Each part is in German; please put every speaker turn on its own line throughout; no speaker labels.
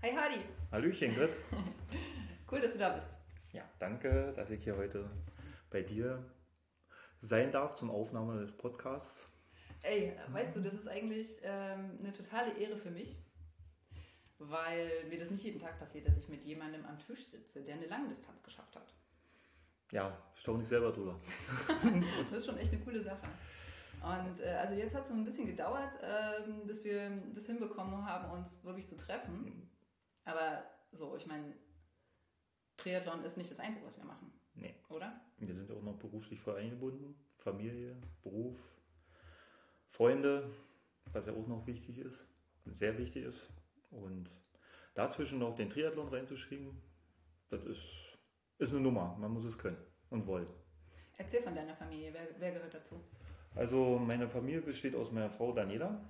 Hi Hardy.
Hallöchen, Grit.
cool, dass du da bist.
Ja, danke, dass ich hier heute bei dir sein darf zum Aufnahme des Podcasts.
Ey, weißt du, das ist eigentlich ähm, eine totale Ehre für mich, weil mir das nicht jeden Tag passiert, dass ich mit jemandem am Tisch sitze, der eine Langdistanz geschafft hat.
Ja, staune ich selber drüber.
das ist schon echt eine coole Sache. Und äh, also jetzt hat es so ein bisschen gedauert, äh, bis wir das hinbekommen haben, uns wirklich zu treffen. Aber so, ich meine, Triathlon ist nicht das Einzige, was wir machen.
Nee.
Oder?
Wir sind auch noch beruflich voll eingebunden. Familie, Beruf, Freunde, was ja auch noch wichtig ist, sehr wichtig ist. Und dazwischen noch den Triathlon reinzuschrieben, das ist, ist eine Nummer. Man muss es können und wollen.
Erzähl von deiner Familie, wer, wer gehört dazu?
Also meine Familie besteht aus meiner Frau Daniela,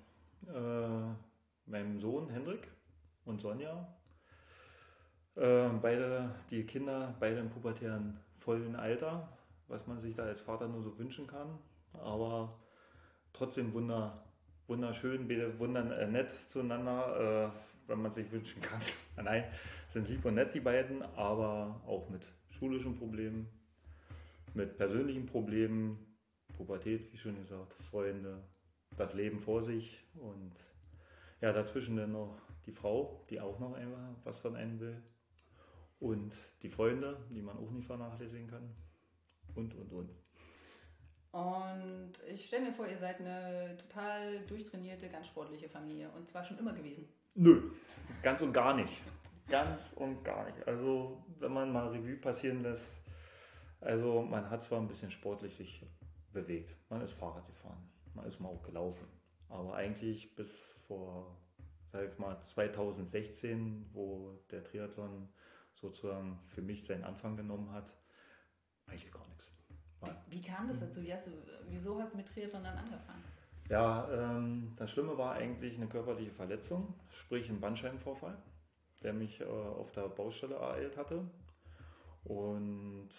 äh, meinem Sohn Hendrik und Sonja. Äh, beide, die Kinder, beide im pubertären vollen Alter, was man sich da als Vater nur so wünschen kann. Aber trotzdem wunder, wunderschön, beide wundern äh, nett zueinander, äh, wenn man sich wünschen kann. Nein, sind lieb und nett die beiden, aber auch mit schulischen Problemen, mit persönlichen Problemen, Pubertät, wie schon gesagt, Freunde, das Leben vor sich und ja, dazwischen dann noch die Frau, die auch noch einmal was von einem will und die Freunde, die man auch nicht vernachlässigen kann und, und, und.
Und ich stelle mir vor, ihr seid eine total durchtrainierte, ganz sportliche Familie und zwar schon immer gewesen.
Nö, ganz und gar nicht. Ganz und gar nicht. Also, wenn man mal Revue passieren lässt, also man hat zwar ein bisschen sportlich sich bewegt. Man ist Fahrrad gefahren, man ist mal auch gelaufen. Aber eigentlich bis vor, sag ich mal, 2016, wo der Triathlon sozusagen für mich seinen Anfang genommen hat, eigentlich gar nichts.
Wie, wie kam das dazu? Hast du, wieso hast du mit Triathlon dann angefangen?
Ja, ähm, das Schlimme war eigentlich eine körperliche Verletzung, sprich ein Bandscheibenvorfall, der mich äh, auf der Baustelle ereilt hatte. Und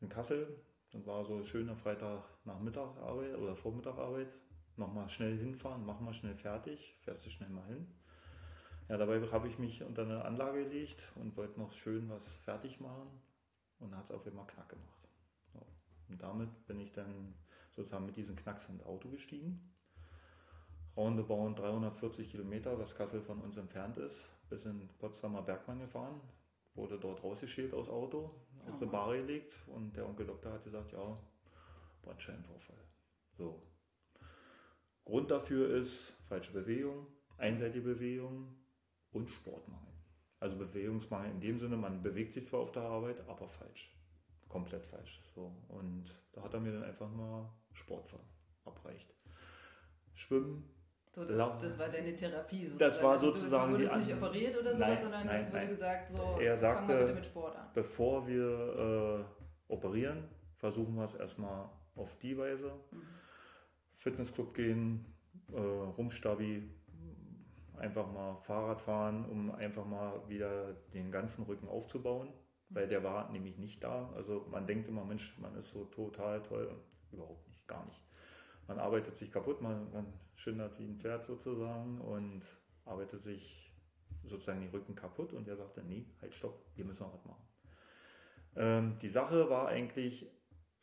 in Kassel dann war so schöner Freitagnachmittagarbeit oder Vormittagarbeit. Nochmal schnell hinfahren, mach mal schnell fertig, fährst du schnell mal hin. Ja, dabei habe ich mich unter eine Anlage gelegt und wollte noch schön was fertig machen und hat es auf einmal knack gemacht. So. Und damit bin ich dann sozusagen mit diesem Knacks ins Auto gestiegen. Roundabout 340 Kilometer, was Kassel von uns entfernt ist, bis in Potsdamer Bergmann gefahren, wurde dort rausgeschält aus Auto, auf die Bar gelegt und der Onkel Doktor hat gesagt, ja, Bandscheibenvorfall. So. Grund dafür ist falsche Bewegung, einseitige Bewegung und Sportmangel. Also Bewegungsmangel in dem Sinne, man bewegt sich zwar auf der Arbeit, aber falsch. Komplett falsch. So. Und da hat er mir dann einfach mal Sport verabreicht. Schwimmen,
so, das, das, war deine Therapie.
Sozusagen. Das war sozusagen.
Du, wurdest nicht operiert oder sowas, nein, sondern nein, es wurde nein. gesagt, so,
er sagte, bitte mit Sport an. Bevor wir äh, operieren, versuchen wir es erstmal auf die Weise. Mhm. Fitnessclub gehen, äh, rumstabi, einfach mal Fahrrad fahren, um einfach mal wieder den ganzen Rücken aufzubauen, mhm. weil der war nämlich nicht da. Also man denkt immer, Mensch, man ist so total toll. Überhaupt nicht, gar nicht man arbeitet sich kaputt, man, man schindert wie ein Pferd sozusagen und arbeitet sich sozusagen die Rücken kaputt und er sagte, nee, halt stopp, hier müssen wir was machen. Ähm, die Sache war eigentlich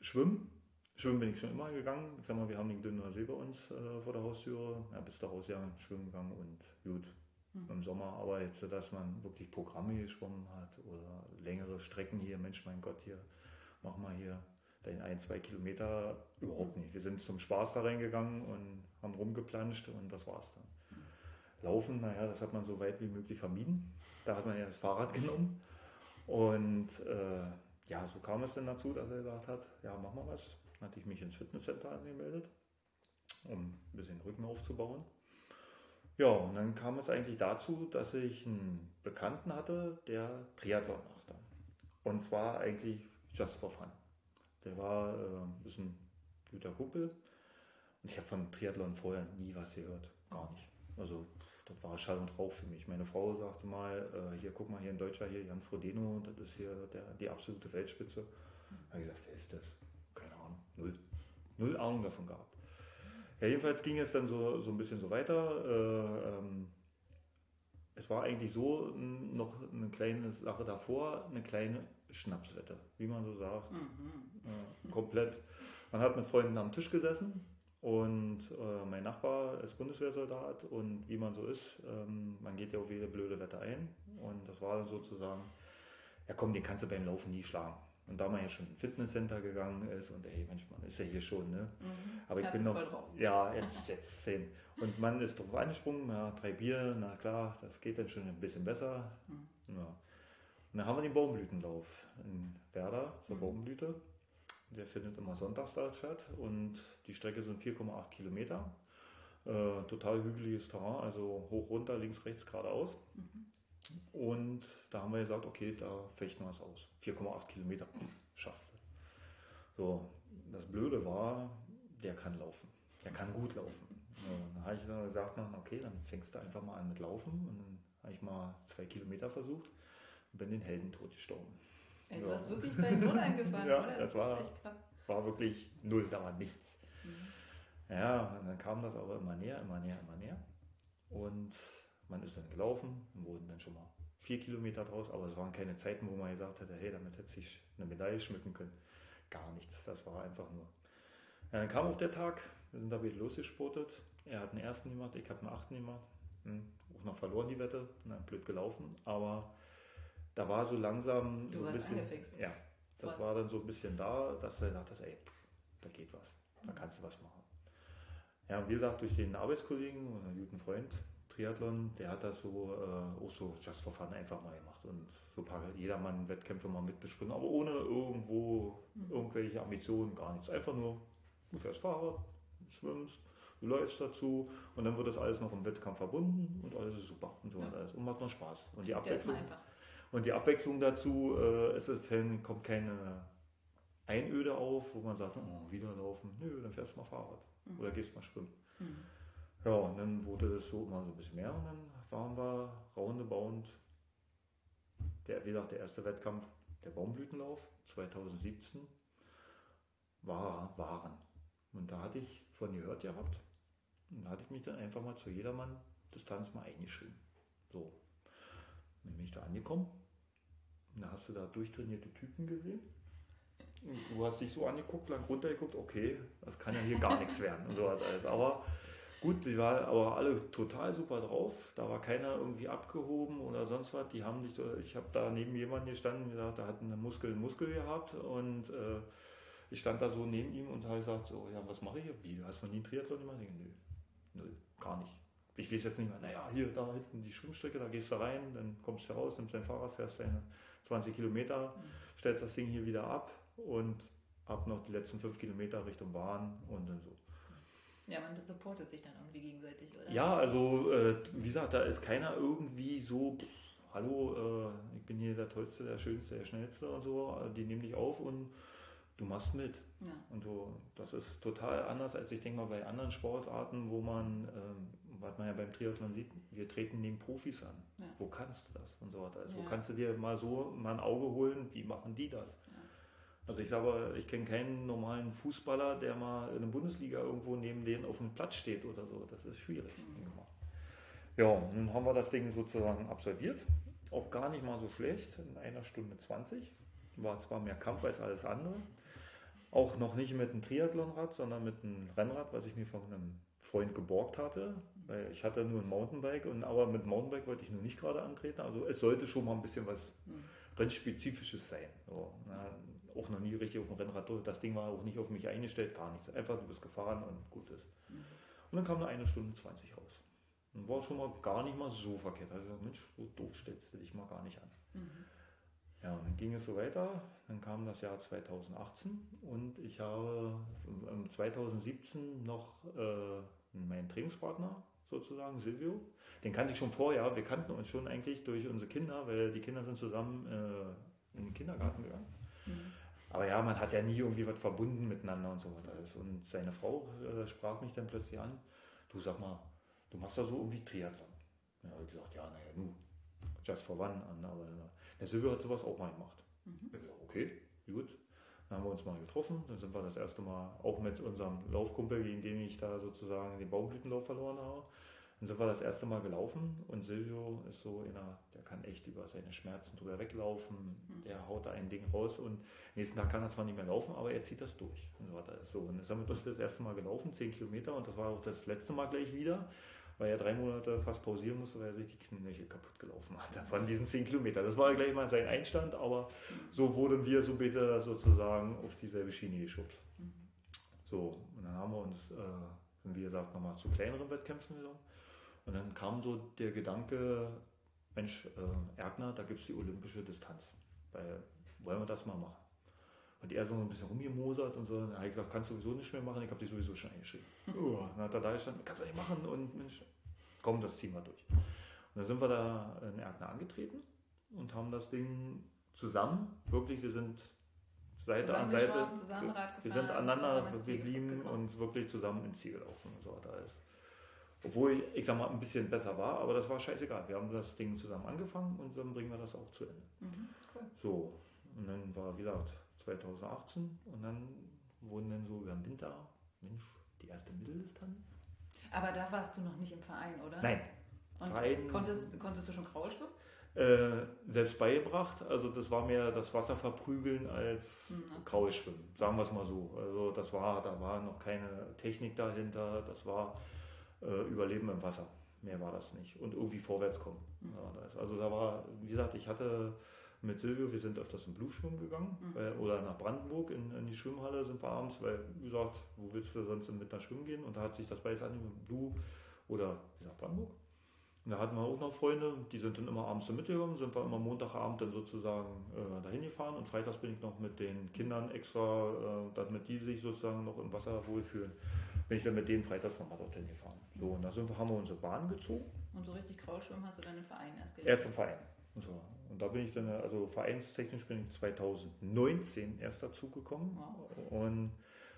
Schwimmen. Schwimmen bin ich schon immer gegangen. Ich sag mal, wir haben den Dünner See bei uns äh, vor der Haustüre. Ja, bis daraus ja schwimmen gegangen und gut mhm. im Sommer. Aber jetzt, dass man wirklich Programme geschwommen hat oder längere Strecken hier, Mensch, mein Gott, hier, mach mal hier den ein, zwei Kilometer überhaupt nicht. Wir sind zum Spaß da reingegangen und haben rumgeplanscht und das war's dann. Laufen, naja, das hat man so weit wie möglich vermieden. Da hat man ja das Fahrrad genommen. Und äh, ja, so kam es dann dazu, dass er gesagt hat, ja, mach mal was. Hatte ich mich ins Fitnesscenter angemeldet, um ein bisschen Rücken aufzubauen. Ja, und dann kam es eigentlich dazu, dass ich einen Bekannten hatte, der Triathlon machte. Und zwar eigentlich just for fun. Der war äh, ein guter Kumpel. Und ich habe von Triathlon vorher nie was gehört. Gar nicht. Also das war Schall und Rauch für mich. Meine Frau sagte mal, äh, hier guck mal, hier ein Deutscher, hier Jan Frodeno, das ist hier der, die absolute Weltspitze. Da habe ich gesagt, wer ist das? Null. Null Ahnung davon gehabt. Ja, jedenfalls ging es dann so, so ein bisschen so weiter. Äh, ähm, es war eigentlich so noch eine kleine Sache davor, eine kleine Schnapswette, wie man so sagt. Mhm. Ja, komplett. Man hat mit Freunden am Tisch gesessen und äh, mein Nachbar ist Bundeswehrsoldat und wie man so ist, ähm, man geht ja auf jede blöde Wette ein. Und das war dann sozusagen, ja komm, den kannst du beim Laufen nie schlagen. Und da man ja schon ins Fitnesscenter gegangen ist und ey, manchmal ist ja hier schon, ne? Mhm. Aber ich das bin noch, ja, jetzt, jetzt zehn. Und man ist drauf angesprungen, ja, drei Bier, na klar, das geht dann schon ein bisschen besser. Mhm. Ja. Und dann haben wir den Baumblütenlauf in Werder zur mhm. Baumblüte. Der findet immer sonntags da statt und die Strecke sind 4,8 Kilometer. Äh, total hügeliges Terrain, also hoch, runter, links, rechts, geradeaus. Mhm. Und da haben wir gesagt, okay, da fechten wir es aus. 4,8 Kilometer, schaffst du. So, das Blöde war, der kann laufen. Der kann gut laufen. So, dann habe ich dann gesagt, okay, dann fängst du einfach mal an mit Laufen. Und dann habe ich mal zwei Kilometer versucht und bin den Heldentod gestorben.
Ey, du so. hast wirklich bei Null angefangen,
ja, oder? Das, das war, war wirklich Null, da war nichts. Mhm. Ja, und dann kam das aber immer näher, immer näher, immer näher. Und man ist dann gelaufen, wurden dann schon mal vier Kilometer draus, aber es waren keine Zeiten, wo man gesagt hätte, hey, damit hätte sich eine Medaille schmücken können. Gar nichts, das war einfach nur. Ja, dann kam auch der Tag, wir sind da wieder losgesportet. Er hat einen ersten gemacht, ich habe einen achten gemacht. Hm, auch noch verloren die Wette, na, blöd gelaufen, aber da war so langsam.
Du
so
ein bisschen, angefixt.
Ja, das Voll. war dann so ein bisschen da, dass er dachte, ey, da geht was, da kannst du was machen. Ja, und wie gesagt, durch den Arbeitskollegen und einen guten Freund, Triathlon, der hat das so äh, auch so just for fun einfach mal gemacht und so ein paar Jedermann-Wettkämpfe mal mitbesprungen, aber ohne irgendwo mhm. irgendwelche Ambitionen, gar nichts. Einfach nur, du fährst Fahrrad, schwimmst, du läufst dazu und dann wird das alles noch im Wettkampf verbunden und alles ist super und so ja. alles und macht noch Spaß. Und die Abwechslung, und die Abwechslung dazu äh, ist es, kommt keine Einöde auf, wo man sagt, oh, wieder laufen, nö, dann fährst du mal Fahrrad mhm. oder gehst mal schwimmen. Mhm. Ja, und dann wurde das so immer so ein bisschen mehr und dann waren wir roundabout, der, wie gesagt, der erste Wettkampf, der Baumblütenlauf 2017, war, waren. Und da hatte ich von gehört gehabt und da hatte ich mich dann einfach mal zu jedermann Distanz mal eingeschrieben. So. Dann bin ich da angekommen und da hast du da durchtrainierte Typen gesehen. Und du hast dich so angeguckt, lang runtergeguckt, okay, das kann ja hier gar nichts werden und sowas alles. Aber Gut, die waren aber alle total super drauf. Da war keiner irgendwie abgehoben oder sonst was. Die haben nicht, ich habe da neben jemanden gestanden, gesagt, der hat einen Muskel, einen Muskel gehabt und äh, ich stand da so neben ihm und habe gesagt, so, ja, was mache ich hier? Wie, hast du noch nie einen Triathlon gemacht? Nö, nö, gar nicht. Ich weiß jetzt nicht mehr, naja, hier, da hinten die Schwimmstrecke, da gehst du rein, dann kommst du raus, nimmst dein Fahrrad, fährst deine 20 Kilometer, stellst das Ding hier wieder ab und ab noch die letzten 5 Kilometer Richtung Bahn und dann so.
Ja, man supportet sich dann irgendwie gegenseitig, oder?
Ja, also äh, wie gesagt, da ist keiner irgendwie so, hallo, äh, ich bin hier der Tollste, der Schönste, der Schnellste und so. Also, die nehmen dich auf und du machst mit. Ja. Und so, das ist total anders als ich denke mal bei anderen Sportarten, wo man, ähm, was man ja beim Triathlon sieht, wir treten neben Profis an. Ja. Wo kannst du das und so weiter? Also, ja. Wo kannst du dir mal so mal ein Auge holen, wie machen die das? Also ich sage, ich kenne keinen normalen Fußballer, der mal in der Bundesliga irgendwo neben denen auf dem Platz steht oder so. Das ist schwierig. Ja, nun haben wir das Ding sozusagen absolviert. Auch gar nicht mal so schlecht, in einer Stunde 20. War zwar mehr Kampf als alles andere. Auch noch nicht mit einem Triathlonrad, sondern mit einem Rennrad, was ich mir von einem Freund geborgt hatte. Weil ich hatte nur ein Mountainbike, und, aber mit Mountainbike wollte ich nur nicht gerade antreten. Also es sollte schon mal ein bisschen was mhm. Rennspezifisches sein. So, na, auch noch nie richtig auf dem Rennrad durch. Das Ding war auch nicht auf mich eingestellt, gar nichts. Einfach, du bist gefahren und gut ist. Und dann kam da eine Stunde 20 raus. Und war schon mal gar nicht mal so verkehrt. Also, Mensch, so doof stellst du dich mal gar nicht an. Mhm. Ja, und dann ging es so weiter. Dann kam das Jahr 2018 und ich habe 2017 noch äh, meinen Trainingspartner sozusagen, Silvio. Den kannte ich schon vorher. Wir kannten uns schon eigentlich durch unsere Kinder, weil die Kinder sind zusammen äh, in den Kindergarten gegangen. Aber ja, man hat ja nie irgendwie was verbunden miteinander und so weiter. Und seine Frau äh, sprach mich dann plötzlich an, du sag mal, du machst da so irgendwie Triathlon. Ja, habe ich gesagt, ja, naja, nu, just for one. Aber der Silvio hat sowas auch mal gemacht. Mhm. Ich gesagt, okay, gut. Dann haben wir uns mal getroffen. Dann sind wir das erste Mal auch mit unserem Laufkumpel, gegen den ich da sozusagen den Baumblütenlauf verloren habe, Dann sind wir das erste Mal gelaufen und Silvio ist so einer, der kann echt über seine Schmerzen drüber weglaufen. Mhm. Der haut da ein Ding raus und nächsten Tag kann er zwar nicht mehr laufen, aber er zieht das durch. Und so weiter. So, und wir das erste Mal gelaufen, 10 Kilometer und das war auch das letzte Mal gleich wieder, weil er drei Monate fast pausieren musste, weil er sich die Knöchel kaputt gelaufen hat von diesen 10 Kilometern. Das war gleich mal sein Einstand, aber so wurden wir so bitte sozusagen auf dieselbe Schiene geschubst. Mhm. So, und dann haben wir uns, äh, wie gesagt, nochmal zu kleineren Wettkämpfen genommen. Und dann kam so der Gedanke, Mensch, äh, Erkner, da gibt es die olympische Distanz. Weil, wollen wir das mal machen? Und er so ein bisschen rumgemosert und so. Dann habe ich gesagt, kannst du sowieso nicht mehr machen, ich habe dich sowieso schon eingeschrieben. Oh, dann hat er da gestanden, kannst du nicht machen und Mensch, komm, das ziehen wir durch. Und dann sind wir da in Erkner angetreten und haben das Ding zusammen, wirklich, wir sind Seite an Seite, wir sind aneinander geblieben und wirklich zusammen ins Ziel gelaufen und so weiter. Alles. Obwohl ich, sag mal, ein bisschen besser war, aber das war scheißegal. Wir haben das Ding zusammen angefangen und dann bringen wir das auch zu Ende. Mhm, cool. So, und dann war wieder 2018 und dann wurden dann so über den Winter, Mensch, die erste Mitteldistanz.
Aber da warst du noch nicht im Verein, oder?
Nein.
Und Verein, konntest, konntest du schon Kraulschwimmen?
Äh, selbst beigebracht. Also das war mehr das Wasser verprügeln als mhm. Kraulschwimmen, sagen wir es mal so. Also das war, da war noch keine Technik dahinter, das war äh, Überleben im Wasser. Mehr war das nicht. Und irgendwie vorwärts kommen. Mhm. Ja, also da war, wie gesagt, ich hatte mit Silvio, wir sind öfters im Blue-Schwimmen gegangen mhm. weil, oder nach Brandenburg in, in, die Schwimmhalle sind wir abends, weil, wie gesagt, wo willst du sonst mit nach Schwimmen gehen? Und da hat sich das beides an Blue oder wie gesagt, Brandenburg. Und da hatten wir auch noch Freunde, die sind dann immer abends mitgekommen, sind wir immer Montagabend dann sozusagen äh, dahin gefahren und freitags bin ich noch mit den Kindern extra, äh, damit die sich sozusagen noch im Wasser wohlfühlen, bin ich dann mit denen freitags nochmal dorthin gefahren. So, und da sind wir, haben wir unsere Bahn gezogen.
Und so richtig Kraulschwimmen hast du dann im Verein erst
gelernt? Erst im Verein. Und, so. und da bin ich dann, also vereinstechnisch bin ich 2019 erst dazu gekommen. Wow. Und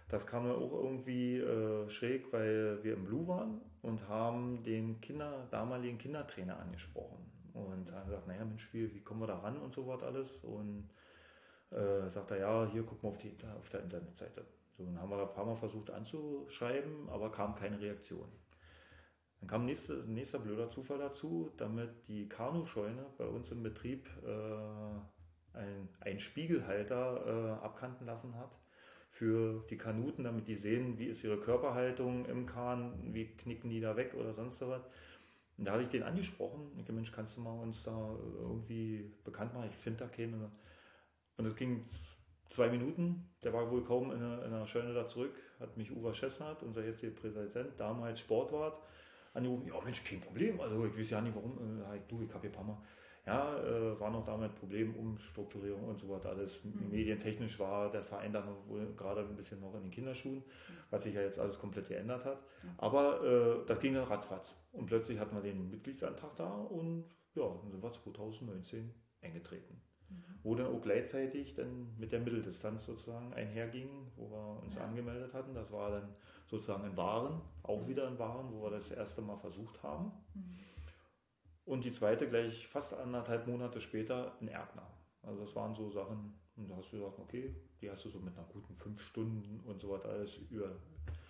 das kam mir auch irgendwie äh, schräg, weil wir im Blue waren und haben den Kinder, damaligen Kindertrainer angesprochen. Und er gesagt, naja Mensch, wie, wie kommen wir da ran und so was alles. Und äh, sagt er, ja, hier gucken wir auf, die, auf der Internetseite. So, dann haben wir ein paar Mal versucht anzuschreiben, aber kam keine Reaktion. Dann kam nächste, nächster blöder Zufall dazu, damit die Kanuscheune bei uns im Betrieb äh, ein, ein Spiegelhalter äh, abkanten lassen hat für die Kanuten, damit die sehen, wie ist ihre Körperhaltung im Kahn, wie knicken die da weg oder sonst was. Und da habe ich den angesprochen. Ich Mensch, kannst du mal uns da irgendwie bekannt machen? Ich finde da keinen. Und es ging zwei Minuten, der war wohl kaum in der, in der Scheune da zurück, hat mich Uwe Schessnert, unser jetziger Präsident, damals Sportwart, angerufen, ja Mensch, kein Problem, also ich weiß ja nicht warum, äh, du, ich habe hier ein paar Mal, ja, äh, war noch damit Problem, Umstrukturierung und so weiter, alles. Mhm. medientechnisch war der Verein dann wohl gerade ein bisschen noch in den Kinderschuhen, was sich ja jetzt alles komplett geändert hat, mhm. aber äh, das ging dann ratzfatz. Und plötzlich hatten wir den Mitgliedsantrag da und ja, dann sind wir 2019 eingetreten wo dann auch gleichzeitig dann mit der Mitteldistanz sozusagen einherging, wo wir uns ja. angemeldet hatten. Das war dann sozusagen in Waren, auch wieder in Waren, wo wir das erste Mal versucht haben. Mhm. Und die zweite gleich fast anderthalb Monate später in Erkner. Also das waren so Sachen, und da hast du gesagt, okay, die hast du so mit einer guten fünf Stunden und so weiter alles über,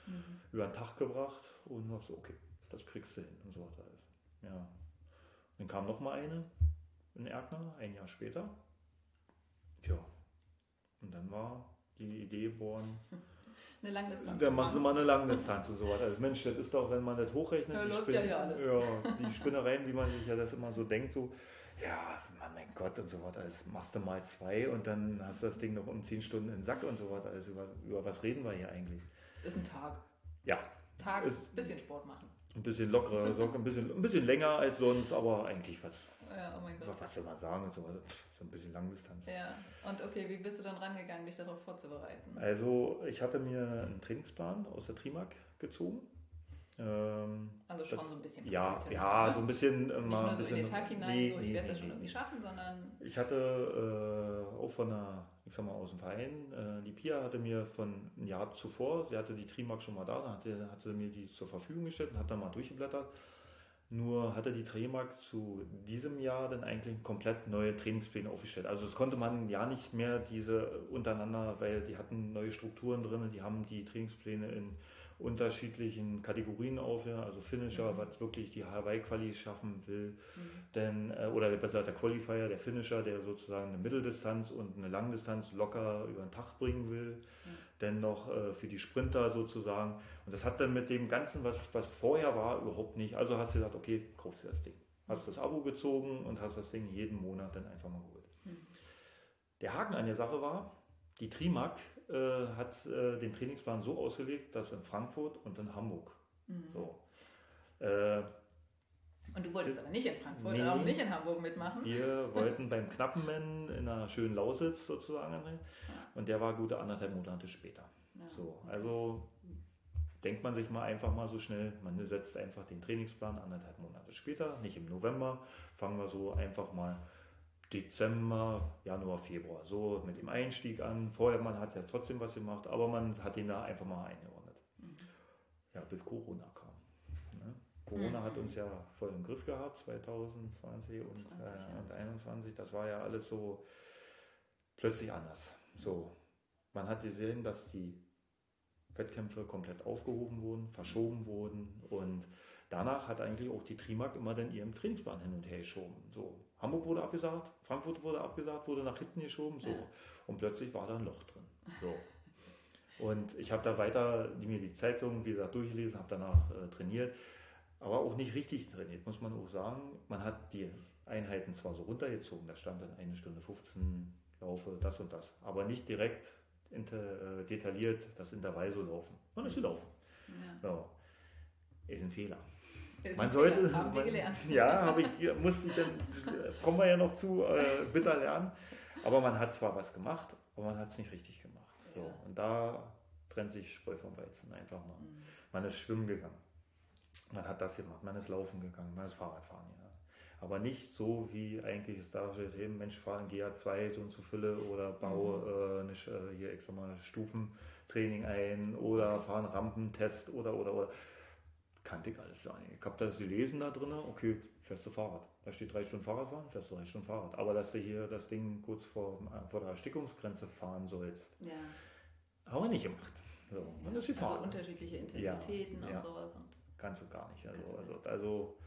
mhm. über den Tag gebracht und hast so, okay, das kriegst du hin und so weiter alles. Ja. Dann kam noch mal eine in Erkner, ein Jahr später. Und dann war die Idee geboren.
Eine Langdistanz.
Dann machst du mal eine Langdistanz und so weiter. Also Mensch, das ist doch, wenn man das hochrechnet,
da die, Spin ja,
ja, die Spinnereien, wie man sich ja das immer so denkt, so, ja, mein Gott und so weiter, das machst du mal zwei und dann hast du das Ding noch um zehn Stunden in den Sack und so weiter. Also über, über was reden wir hier eigentlich?
Ist ein Tag.
Ja.
Tag, ein bisschen Sport machen.
Ein bisschen lockerer, so ein bisschen, ein bisschen länger als sonst, aber eigentlich was.
Ja, oh mein Gott.
Was soll man sagen? So, so ein bisschen Langdistanz.
Ja, und okay, wie bist du dann rangegangen, dich darauf vorzubereiten?
Also, ich hatte mir einen Trainingsplan aus der Trimark gezogen.
Ähm, also schon das, so ein bisschen
Ja, ja, so ein bisschen.
Nicht
nur
so
bisschen,
in den Tag hinein, nee, so, ich nee, werde nee, das schon irgendwie schaffen, sondern.
Ich hatte äh, auch von einer, sag mal, aus dem Verein, äh, die Pia hatte mir von einem Jahr zuvor, sie hatte die Trimark schon mal da, dann hatte, hatte mir die zur Verfügung gestellt und hat dann mal durchgeblättert. Nur hatte die Trimark zu diesem Jahr dann eigentlich komplett neue Trainingspläne aufgestellt. Also das konnte man ja nicht mehr diese untereinander, weil die hatten neue Strukturen drin, die haben die Trainingspläne in unterschiedlichen Kategorien auf, ja, also Finisher, mhm. was wirklich die Hawaii-Quali schaffen will, mhm. denn, äh, oder besser der Qualifier, der Finisher, der sozusagen eine Mitteldistanz und eine Langdistanz locker über den Tag bringen will, mhm. denn noch äh, für die Sprinter sozusagen. Und das hat dann mit dem Ganzen, was, was vorher war, überhaupt nicht. Also hast du gesagt, okay, kaufst du das Ding. Hast das Abo gezogen und hast das Ding jeden Monat dann einfach mal geholt. Mhm. Der Haken an der Sache war, die Trimac äh, hat äh, den Trainingsplan so ausgelegt, dass in Frankfurt und in Hamburg. Mhm. So. Äh,
und du wolltest das, aber nicht in Frankfurt nee, und auch nicht in Hamburg mitmachen?
Wir wollten beim Knappenmann in einer schönen Lausitz sozusagen. Ja. Und der war gute anderthalb Monate später. Ja. So, also denkt man sich mal einfach mal so schnell, man setzt einfach den Trainingsplan anderthalb Monate später, nicht im November, fangen wir so einfach mal Dezember, Januar, Februar, so mit dem Einstieg an. Vorher, man hat ja trotzdem was gemacht, aber man hat ihn da einfach mal eingeordnet. Mhm. Ja, bis Corona kam. Ne? Corona mhm. hat uns ja voll im Griff gehabt, 2020 und 20, äh, Das war ja alles so plötzlich anders. So, man hat gesehen, dass die Wettkämpfe komplett aufgehoben wurden, verschoben wurden und danach hat eigentlich auch die Trimark immer dann ihren Trainingsplan hin und her geschoben. So, Hamburg wurde abgesagt, Frankfurt wurde abgesagt, wurde nach hinten geschoben, so. Ja. Und plötzlich war da ein Loch drin. So. Und ich habe da weiter mir die Zeitung, wie gesagt, durchgelesen, habe danach äh, trainiert, aber auch nicht richtig trainiert, muss man auch sagen. Man hat die Einheiten zwar so runtergezogen, da stand dann eine Stunde 15 Laufe, das und das, aber nicht direkt inter, äh, detailliert das Intervall so laufen. Man ist gelaufen. Ja. So. Ist ein Fehler. Man sollte, haben gelernt. ja, habe ich, musste ich dann, kommen wir ja noch zu, äh, bitter lernen. Aber man hat zwar was gemacht, aber man hat es nicht richtig gemacht. So, ja. Und da trennt sich Spreu vom Weizen einfach mal. Mhm. Man ist schwimmen gegangen. Man hat das gemacht, man ist laufen gegangen, man ist Fahrradfahren gegangen. Aber nicht so, wie eigentlich es da steht, hey, Mensch, fahren GA2 so und so Fülle oder baue mhm. äh, eine, äh, hier, sag mal, Stufentraining ein oder fahren Rampentest oder, oder, oder kannte ich alles nicht. Ich habe das gelesen da drin, okay, fährst du Fahrrad. Da steht drei Stunden Fahrradfahren, fährst du drei Stunden Fahrrad. Aber dass du hier das Ding kurz vor, vor der Erstickungsgrenze fahren sollst, ja. haben wir nicht gemacht. So,
ja. das ist also unterschiedliche Intensitäten ja, und sowas. Und
Kannst du gar nicht. Also, also, also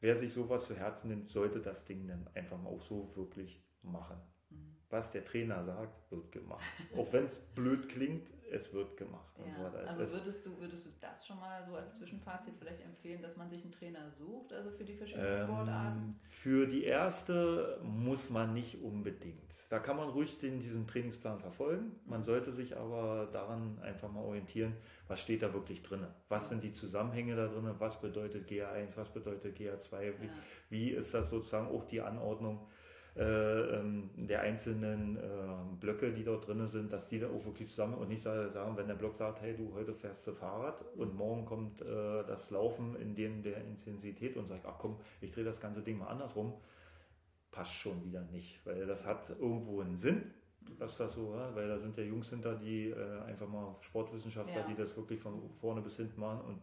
wer sich sowas zu Herzen nimmt, sollte das Ding dann einfach mal auch so wirklich machen. Mhm. Was der Trainer sagt, wird gemacht. auch wenn es blöd klingt, es wird gemacht.
Ja. Also, also würdest, du, würdest du das schon mal so als Zwischenfazit vielleicht empfehlen, dass man sich einen Trainer sucht, also für die verschiedenen ähm, Sportarten?
Für die erste muss man nicht unbedingt. Da kann man ruhig den, diesen Trainingsplan verfolgen. Man mhm. sollte sich aber daran einfach mal orientieren, was steht da wirklich drin? Was sind die Zusammenhänge da drin? Was bedeutet GA1? Was bedeutet GA2? Wie, ja. wie ist das sozusagen auch die Anordnung? Äh, ähm, der einzelnen äh, Blöcke, die dort drin sind, dass die dann auch wirklich zusammen und nicht sagen, wenn der Block sagt, hey du, heute fährst du Fahrrad und morgen kommt äh, das Laufen in dem der Intensität und sagt, ach komm, ich drehe das ganze Ding mal andersrum, passt schon wieder nicht, weil das hat irgendwo einen Sinn, dass das so, war, weil da sind ja Jungs hinter, die äh, einfach mal Sportwissenschaftler, ja. die das wirklich von vorne bis hinten machen und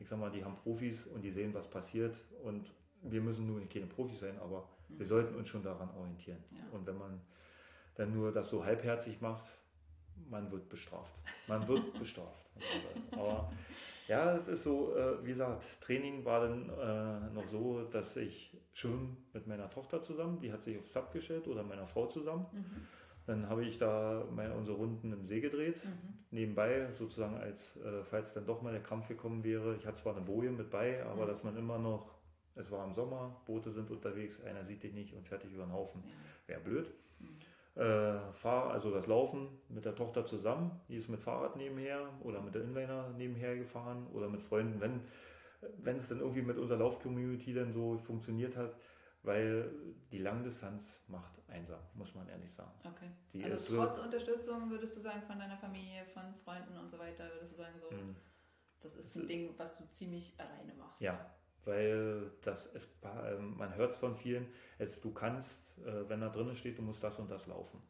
ich sag mal, die haben Profis und die sehen, was passiert und wir müssen nur keine Profis sein, aber wir sollten uns schon daran orientieren. Ja. Und wenn man dann nur das so halbherzig macht, man wird bestraft. Man wird bestraft. Aber ja, es ist so, äh, wie gesagt, Training war dann äh, noch so, dass ich schwimmen mit meiner Tochter zusammen, die hat sich aufs Sub gestellt oder meiner Frau zusammen. Mhm. Dann habe ich da meine, unsere Runden im See gedreht. Mhm. Nebenbei, sozusagen, als äh, falls dann doch mal der Krampf gekommen wäre. Ich hatte zwar eine Boje mit bei, aber mhm. dass man immer noch es war im Sommer, Boote sind unterwegs, einer sieht dich nicht und dich über den Haufen. Wäre blöd. Mhm. Äh, fahr also das Laufen mit der Tochter zusammen, die ist mit Fahrrad nebenher oder mit der Inliner nebenher gefahren oder mit Freunden, wenn wenn es dann irgendwie mit unserer Lauf-Community dann so funktioniert hat, weil die Langdistanz macht einsam, muss man ehrlich sagen.
Okay. Die also trotz so, Unterstützung würdest du sagen von deiner Familie, von Freunden und so weiter, würdest du sagen so, mh. das ist ein Ding, was du ziemlich alleine machst.
Ja, weil das ist, ähm, man hört es von vielen, es, du kannst, äh, wenn da drin steht, du musst das und das laufen.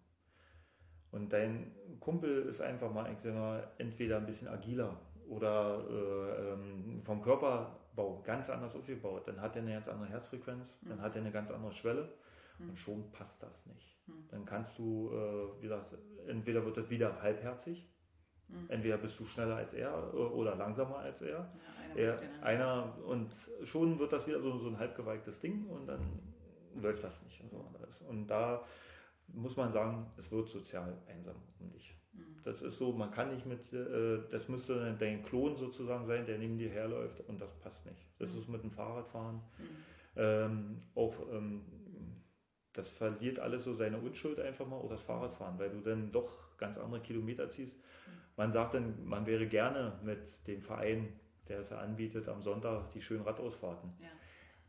Und dein Kumpel ist einfach mal entweder ein bisschen agiler oder äh, ähm, vom Körperbau ganz anders aufgebaut. Dann hat er eine ganz andere Herzfrequenz, mhm. dann hat er eine ganz andere Schwelle mhm. und schon passt das nicht. Mhm. Dann kannst du, äh, wie gesagt, entweder wird das wieder halbherzig Mhm. Entweder bist du schneller als er äh, oder langsamer als er. Ja, einer, er, einer und schon wird das wieder so, so ein halbgeweigtes Ding und dann läuft das nicht. Und, so. und da muss man sagen, es wird sozial einsam um dich. Mhm. Das ist so, man kann nicht mit, äh, das müsste dein Klon sozusagen sein, der neben dir herläuft und das passt nicht. Das mhm. ist mit dem Fahrradfahren. Mhm. Ähm, auch ähm, das verliert alles so seine Unschuld einfach mal oder das Fahrradfahren, weil du dann doch ganz andere Kilometer ziehst. Man sagt dann, man wäre gerne mit dem Verein, der es anbietet, am Sonntag die schönen Radausfahrten. Ja.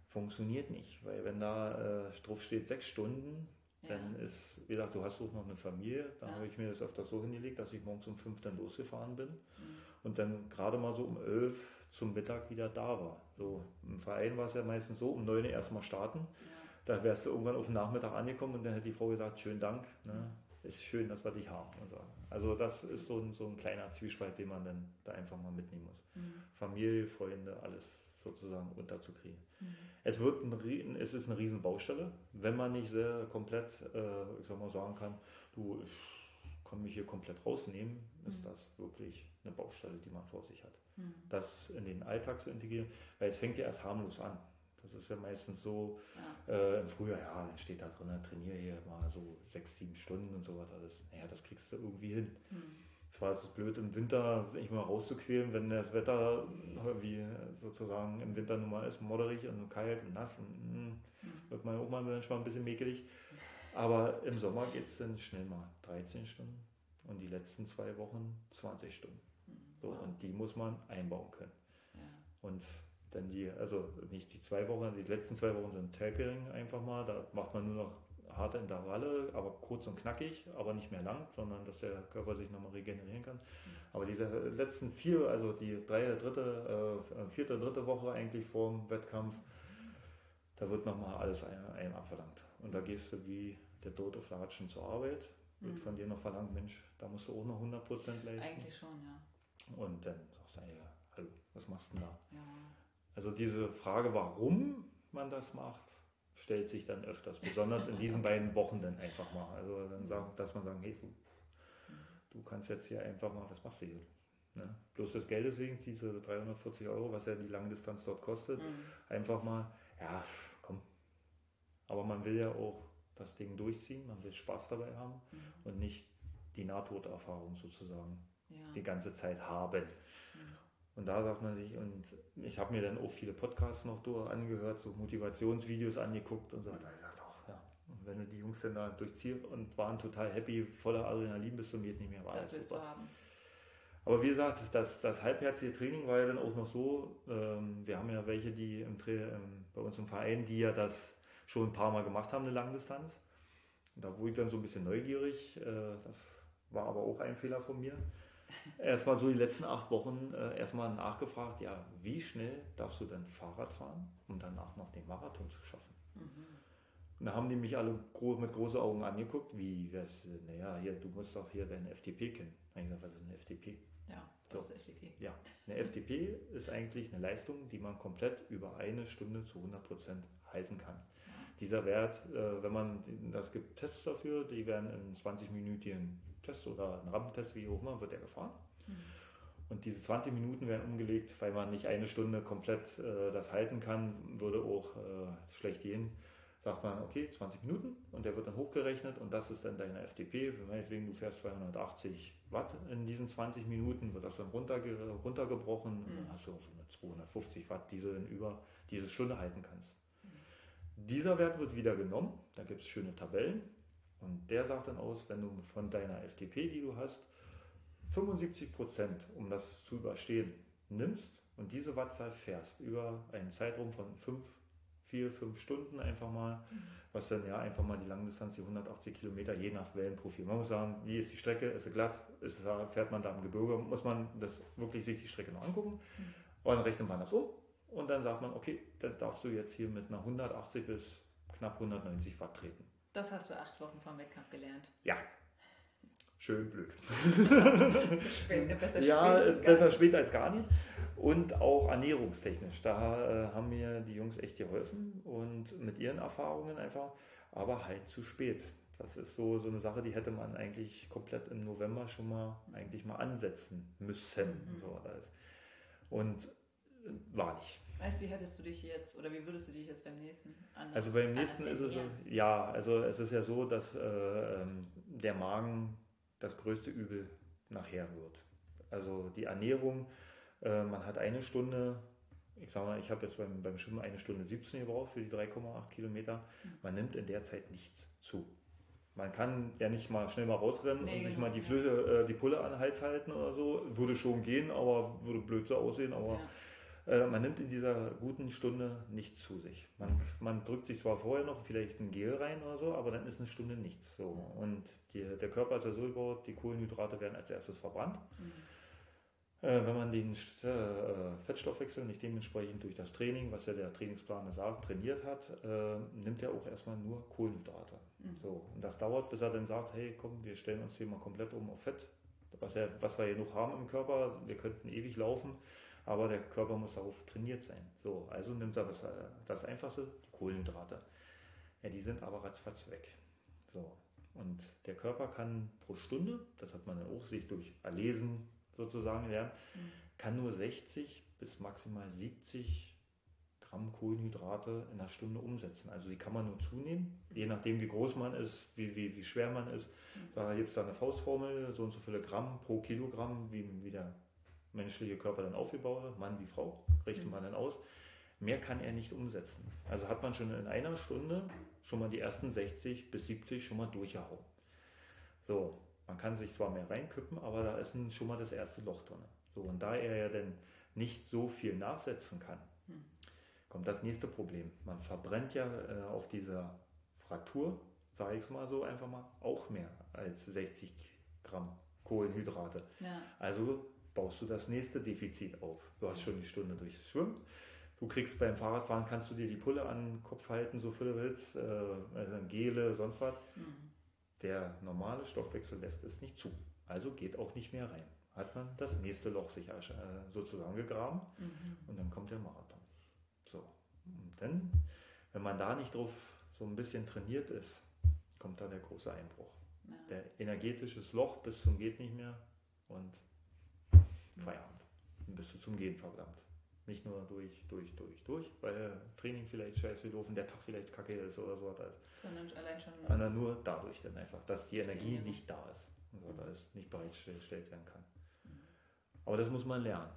Funktioniert nicht, weil wenn da äh, drauf steht sechs Stunden, dann ist, wie gesagt, du hast auch noch eine Familie. Da ja. habe ich mir das öfter so hingelegt, dass ich morgens um fünf dann losgefahren bin mhm. und dann gerade mal so um elf zum Mittag wieder da war. So im Verein war es ja meistens so, um neun erstmal starten. Ja. Da wärst du irgendwann auf den Nachmittag angekommen und dann hätte die Frau gesagt, schönen Dank, ne? Ist schön, dass wir dich haben. So. Also das ist so ein, so ein kleiner Zwiespalt, den man dann da einfach mal mitnehmen muss. Mhm. Familie, Freunde, alles sozusagen unterzukriegen. Mhm. Es, wird ein, es ist eine riesen Baustelle, wenn man nicht sehr komplett, äh, ich sag mal, sagen kann, du, ich kann mich hier komplett rausnehmen, ist mhm. das wirklich eine Baustelle, die man vor sich hat. Mhm. Das in den Alltag zu integrieren, weil es fängt ja erst harmlos an. Das ist ja meistens so, ja. Äh, im Frühjahr, ja, dann steht da drin, trainiere hier mal so sechs, sieben Stunden und so was alles. Naja, das kriegst du irgendwie hin. Mhm. Zwar ist es blöd, im Winter sich mal rauszuquälen, wenn das Wetter wie sozusagen im Winter nun mal ist, modderig und kalt und nass, und, mh, hm, mhm. wird man auch mal manchmal ein bisschen mäkelig. Aber im Sommer geht es dann schnell mal 13 Stunden und die letzten zwei Wochen 20 Stunden. Mhm. So, wow. Und die muss man einbauen können. Ja. Und dann die, also nicht die zwei Wochen, die letzten zwei Wochen sind Tapering einfach mal, da macht man nur noch harte Intervalle, aber kurz und knackig, aber nicht mehr lang, sondern dass der Körper sich nochmal regenerieren kann. Aber die letzten vier, also die drei, dritte, äh, vierte, dritte Woche eigentlich vor dem Wettkampf, da wird nochmal alles einem abverlangt. Und da gehst du wie der Tod auf Latschen zur Arbeit, wird mhm. von dir noch verlangt, Mensch, da musst du auch noch 100% leisten.
Eigentlich schon, ja.
Und dann sagst du, ja, hallo, was machst du denn da? Ja. Also diese Frage, warum man das macht, stellt sich dann öfters, besonders in diesen beiden Wochen dann einfach mal. Also dann sagen, dass man sagt, hey, du, du kannst jetzt hier einfach mal, was machst du hier? Ne? Bloß das Geld deswegen, diese 340 Euro, was ja die Langdistanz dort kostet, mhm. einfach mal, ja, komm. Aber man will ja auch das Ding durchziehen, man will Spaß dabei haben mhm. und nicht die Nahtoderfahrung sozusagen ja. die ganze Zeit haben. Und da sagt man sich, und ich habe mir dann auch viele Podcasts noch angehört, so Motivationsvideos angeguckt und so weiter. Ich dachte, auch, ja, und wenn du die Jungs dann da durchziehst und waren total happy, voller Adrenalin bis zum geht nicht mehr, war das, das super. haben. Aber wie gesagt, das, das halbherzige Training war ja dann auch noch so, ähm, wir haben ja welche, die im ähm, bei uns im Verein, die ja das schon ein paar Mal gemacht haben, eine Langdistanz. Und da wurde ich dann so ein bisschen neugierig, äh, das war aber auch ein Fehler von mir erstmal so die letzten acht Wochen äh, erstmal nachgefragt, ja, wie schnell darfst du denn Fahrrad fahren, um danach noch den Marathon zu schaffen? Mhm. Und da haben die mich alle gro mit großen Augen angeguckt, wie, naja, hier, du musst doch hier deine FDP kennen. Da ich gesagt, was ist eine FDP?
Ja, was so. ist FDP?
Ja, eine FDP ist eigentlich eine Leistung, die man komplett über eine Stunde zu 100 Prozent halten kann. Dieser Wert, äh, wenn man, das gibt Tests dafür, die werden in 20 minütigen Test oder ein Rampentest, wie auch immer, wird er gefahren. Mhm. Und diese 20 Minuten werden umgelegt, weil man nicht eine Stunde komplett äh, das halten kann, würde auch äh, schlecht gehen. Sagt man, okay, 20 Minuten und der wird dann hochgerechnet und das ist dann deine FDP. Meinetwegen, du fährst 280 Watt in diesen 20 Minuten, wird das dann runterge runtergebrochen mhm. und dann hast du so eine 250 Watt, die du dann über diese Stunde halten kannst. Dieser Wert wird wieder genommen, da gibt es schöne Tabellen und der sagt dann aus, wenn du von deiner FTP, die du hast, 75 Prozent, um das zu überstehen, nimmst und diese Wattzahl fährst über einen Zeitraum von 5, 4, 5 Stunden einfach mal, mhm. was dann ja einfach mal die Langdistanz, die 180 Kilometer, je nach Wellenprofil. Man muss sagen, wie ist die Strecke, ist sie glatt, ist, fährt man da im Gebirge, muss man das wirklich sich die Strecke noch angucken. Mhm. Und dann rechnet man das um und dann sagt man, okay, dann darfst du jetzt hier mit einer 180 bis knapp 190 Watt treten.
Das hast du acht Wochen vom Wettkampf gelernt.
Ja. Schön blöd.
spät, besser
ja, spät als besser spät als gar nicht. Und auch ernährungstechnisch. Da äh, haben mir die Jungs echt geholfen und mit ihren Erfahrungen einfach, aber halt zu spät. Das ist so, so eine Sache, die hätte man eigentlich komplett im November schon mal eigentlich mal ansetzen müssen. Mhm. So, und war nicht.
Weißt wie hättest du dich jetzt oder wie würdest du dich jetzt beim nächsten
anders Also beim nächsten ist es so, ja, also es ist ja so, dass äh, ähm, der Magen das größte Übel nachher wird. Also die Ernährung, äh, man hat eine Stunde, ich sag mal, ich habe jetzt beim, beim Schwimmen eine Stunde 17 gebraucht für die 3,8 Kilometer. Mhm. Man nimmt in der Zeit nichts zu. Man kann ja nicht mal schnell mal rausrennen nee, und sich genau. mal die, Flöte, äh, die Pulle an den Hals halten oder so. Würde schon gehen, aber würde blöd so aussehen. Aber ja. Äh, man nimmt in dieser guten Stunde nichts zu sich. Man, man drückt sich zwar vorher noch vielleicht ein Gel rein oder so, aber dann ist eine Stunde nichts. So. Und die, der Körper ist ja so gebaut, die Kohlenhydrate werden als erstes verbrannt. Mhm. Äh, wenn man den äh, Fettstoffwechsel nicht dementsprechend durch das Training, was ja der Trainingsplan sagt, trainiert hat, nimmt er auch erstmal nur Kohlenhydrate. Mhm. So, und das dauert, bis er dann sagt, hey komm, wir stellen uns hier mal komplett um auf Fett, was, er, was wir hier noch haben im Körper, wir könnten ewig laufen, aber der Körper muss darauf trainiert sein. So, also nimmt er das, das Einfachste, die Kohlenhydrate. Ja, die sind aber ratzfatz weg. So, und der Körper kann pro Stunde, das hat man dann auch sich durch Erlesen, sozusagen lernen, mhm. kann nur 60 bis maximal 70 Gramm Kohlenhydrate in einer Stunde umsetzen. Also die kann man nur zunehmen, je nachdem wie groß man ist, wie, wie, wie schwer man ist. Mhm. Da gibt es da eine Faustformel, so und so viele Gramm pro Kilogramm, wie, wie der menschliche Körper dann aufgebaut Mann wie Frau, richtet mhm. man dann aus. Mehr kann er nicht umsetzen. Also hat man schon in einer Stunde schon mal die ersten 60 bis 70 schon mal durchgehauen. So, man kann sich zwar mehr reinkippen, aber da ist schon mal das erste Loch drin. So, und da er ja dann nicht so viel nachsetzen kann, hm. kommt das nächste Problem. Man verbrennt ja äh, auf dieser Fraktur, sage ich es mal so einfach mal, auch mehr als 60 Gramm Kohlenhydrate. Ja. Also baust du das nächste Defizit auf. Du hast schon die Stunde durchs Schwimmen. Du kriegst beim Fahrradfahren, kannst du dir die Pulle an den Kopf halten, so viel du willst, äh, also Gele, sonst was. Mhm. Der normale Stoffwechsel lässt es nicht zu. Also geht auch nicht mehr rein. Hat man das nächste Loch sich äh, sozusagen gegraben mhm. und dann kommt der Marathon. So. Und dann, wenn man da nicht drauf so ein bisschen trainiert ist, kommt da der große Einbruch. Ja. Der energetisches Loch bis zum geht nicht mehr und Feierabend. Und bist du zum Gehen verdammt. Nicht nur durch, durch, durch, durch, weil Training vielleicht scheiße doof und der Tag vielleicht kacke ist oder so.
Sondern allein schon.
Sondern nur dadurch dann einfach, dass die Energie nicht da ist. Also, da ist nicht bereitgestellt werden kann. Aber das muss man lernen.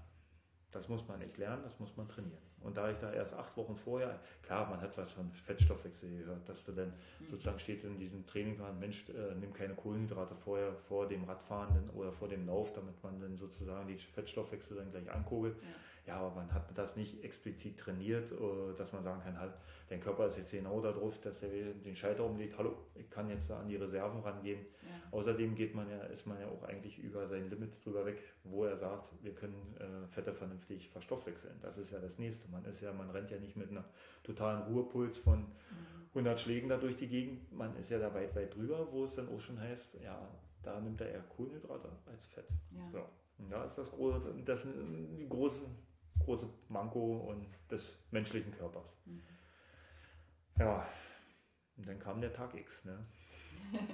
Das muss man nicht lernen, das muss man trainieren. Und da ich da erst acht Wochen vorher, klar, man hat was von Fettstoffwechsel gehört, dass du dann mhm. sozusagen steht in diesem Trainingplan, Mensch, äh, nimm keine Kohlenhydrate vorher vor dem Radfahren oder vor dem Lauf, damit man dann sozusagen die Fettstoffwechsel dann gleich ankurbelt. Ja. Ja, aber man hat das nicht explizit trainiert, äh, dass man sagen kann, halt, dein Körper ist jetzt genau darauf, dass er den Schalter umlegt, hallo, ich kann jetzt an die Reserven rangehen. Ja. Außerdem geht man ja, ist man ja auch eigentlich über sein Limit drüber weg, wo er sagt, wir können äh, Fette vernünftig verstoffwechseln. Das ist ja das nächste. Man ist ja, man rennt ja nicht mit einer totalen Ruhepuls von mhm. 100 Schlägen da durch die Gegend. Man ist ja da weit, weit drüber, wo es dann auch schon heißt, ja, da nimmt er eher Kohlenhydrate als Fett. Ja. So. Und da ist das große, das die großen große Manko und des menschlichen Körpers. Mhm. Ja, und dann kam der Tag X. Ne?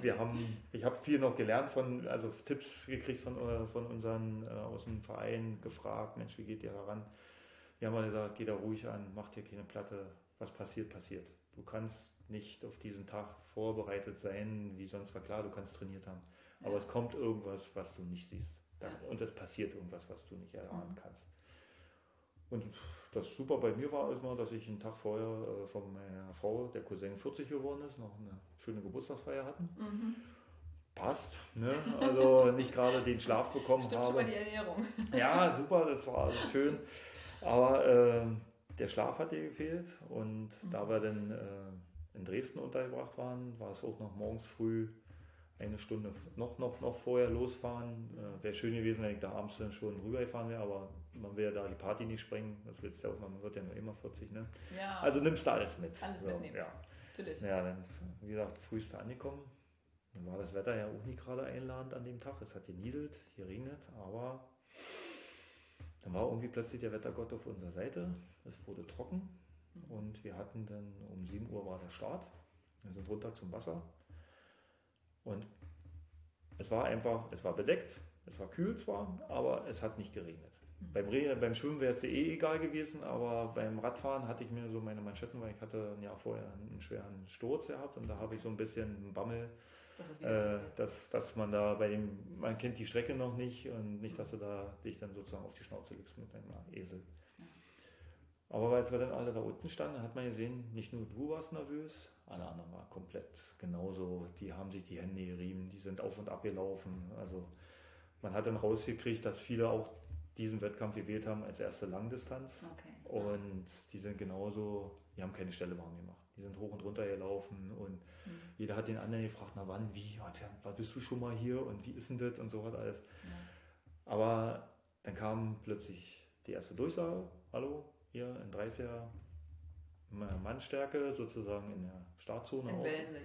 Wir haben, ich habe viel noch gelernt von, also Tipps gekriegt von, äh, von unseren äh, aus dem Verein, gefragt, Mensch, wie geht ihr heran? Wir haben gesagt, geh da ruhig an, mach dir keine Platte, was passiert, passiert. Du kannst nicht auf diesen Tag vorbereitet sein, wie sonst war klar, du kannst trainiert haben. Aber ja. es kommt irgendwas, was du nicht siehst. Und es passiert irgendwas, was du nicht erahnen mhm. kannst. Und das super bei mir war erstmal, dass ich einen Tag vorher äh, von meiner Frau, der Cousin 40 geworden ist, noch eine schöne Geburtstagsfeier hatten. Mhm. Passt, ne? Also nicht gerade den Schlaf bekommen Stimmt habe. Schon mal die Ernährung. Ja, super, das war also schön. Aber äh, der Schlaf hat dir gefehlt und mhm. da wir dann äh, in Dresden untergebracht waren, war es auch noch morgens früh eine Stunde noch, noch, noch vorher losfahren. Äh, wäre schön gewesen, wenn ich da abends dann schon rübergefahren wäre, aber man will ja da die Party nicht sprengen. Das willst du auch, man wird ja nur immer 40, ne? Ja. Also nimmst du alles mit.
Alles so, mitnehmen.
Ja. Natürlich. Ja, dann, wie gesagt, frühst angekommen. Dann war das Wetter ja auch nicht gerade einladend an dem Tag. Es hat genieselt, geregnet, aber dann war irgendwie plötzlich der Wettergott auf unserer Seite. Es wurde trocken und wir hatten dann um 7 Uhr war der Start. Wir sind runter zum Wasser Und es war einfach, es war bedeckt, es war kühl zwar, aber es hat nicht geregnet. Mhm. Beim, Re beim Schwimmen wäre es eh egal gewesen, aber beim Radfahren hatte ich mir so meine Manschetten, weil ich hatte ein Jahr vorher einen schweren Sturz gehabt und da habe ich so ein bisschen Bammel, das äh, dass, dass man da bei dem, man kennt die Strecke noch nicht und nicht, dass du da dich dann sozusagen auf die Schnauze legst mit einem Esel. Aber als wir dann alle da unten standen, hat man gesehen, nicht nur du warst nervös, alle anderen waren komplett genauso. Die haben sich die Hände gerieben, die sind auf und ab gelaufen. Also man hat dann rausgekriegt, dass viele auch diesen Wettkampf gewählt haben als erste Langdistanz. Okay. Und die sind genauso, die haben keine Stelle warm gemacht. Die sind hoch und runter gelaufen und mhm. jeder hat den anderen gefragt, na wann, wie, was bist du schon mal hier und wie ist denn das und so was alles. Ja. Aber dann kam plötzlich die erste Durchsage, hallo, hier in 30er Mannstärke sozusagen in der Startzone in Wellen,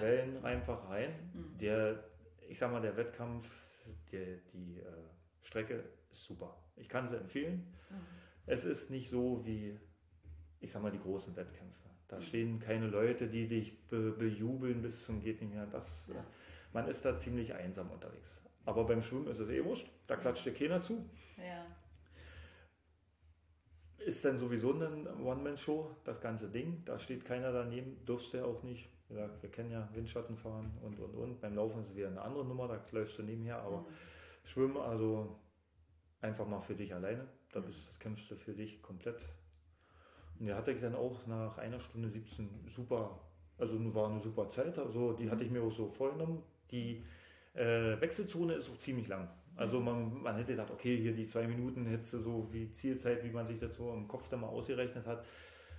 Wellen einfach rein. Mhm. Der, ich sag mal, der Wettkampf, der, die äh, Strecke ist super. Ich kann sie empfehlen. Mhm. Es ist nicht so wie, ich sag mal, die großen Wettkämpfe. Da mhm. stehen keine Leute, die dich be bejubeln bis zum geht nicht mehr. Das, ja. äh, man ist da ziemlich einsam unterwegs. Aber beim Schwimmen ist es eh wurscht. Da klatscht dir keiner zu. Ja ist dann sowieso eine One-Man-Show, das ganze Ding. Da steht keiner daneben, durfst du ja auch nicht. Wie gesagt, wir kennen ja Windschatten fahren und und und. Beim Laufen ist es wieder eine andere Nummer, da läufst du nebenher, aber mhm. Schwimmen, also einfach mal für dich alleine. Da bist, mhm. kämpfst du für dich komplett. Und die hatte ich dann auch nach einer Stunde 17 super, also war eine super Zeit. Also die hatte ich mir auch so vorgenommen. Die äh, Wechselzone ist auch ziemlich lang. Also man, man hätte gesagt, okay, hier die zwei Minuten hättest du so wie Zielzeit, wie man sich das so im Kopf dann mal ausgerechnet hat.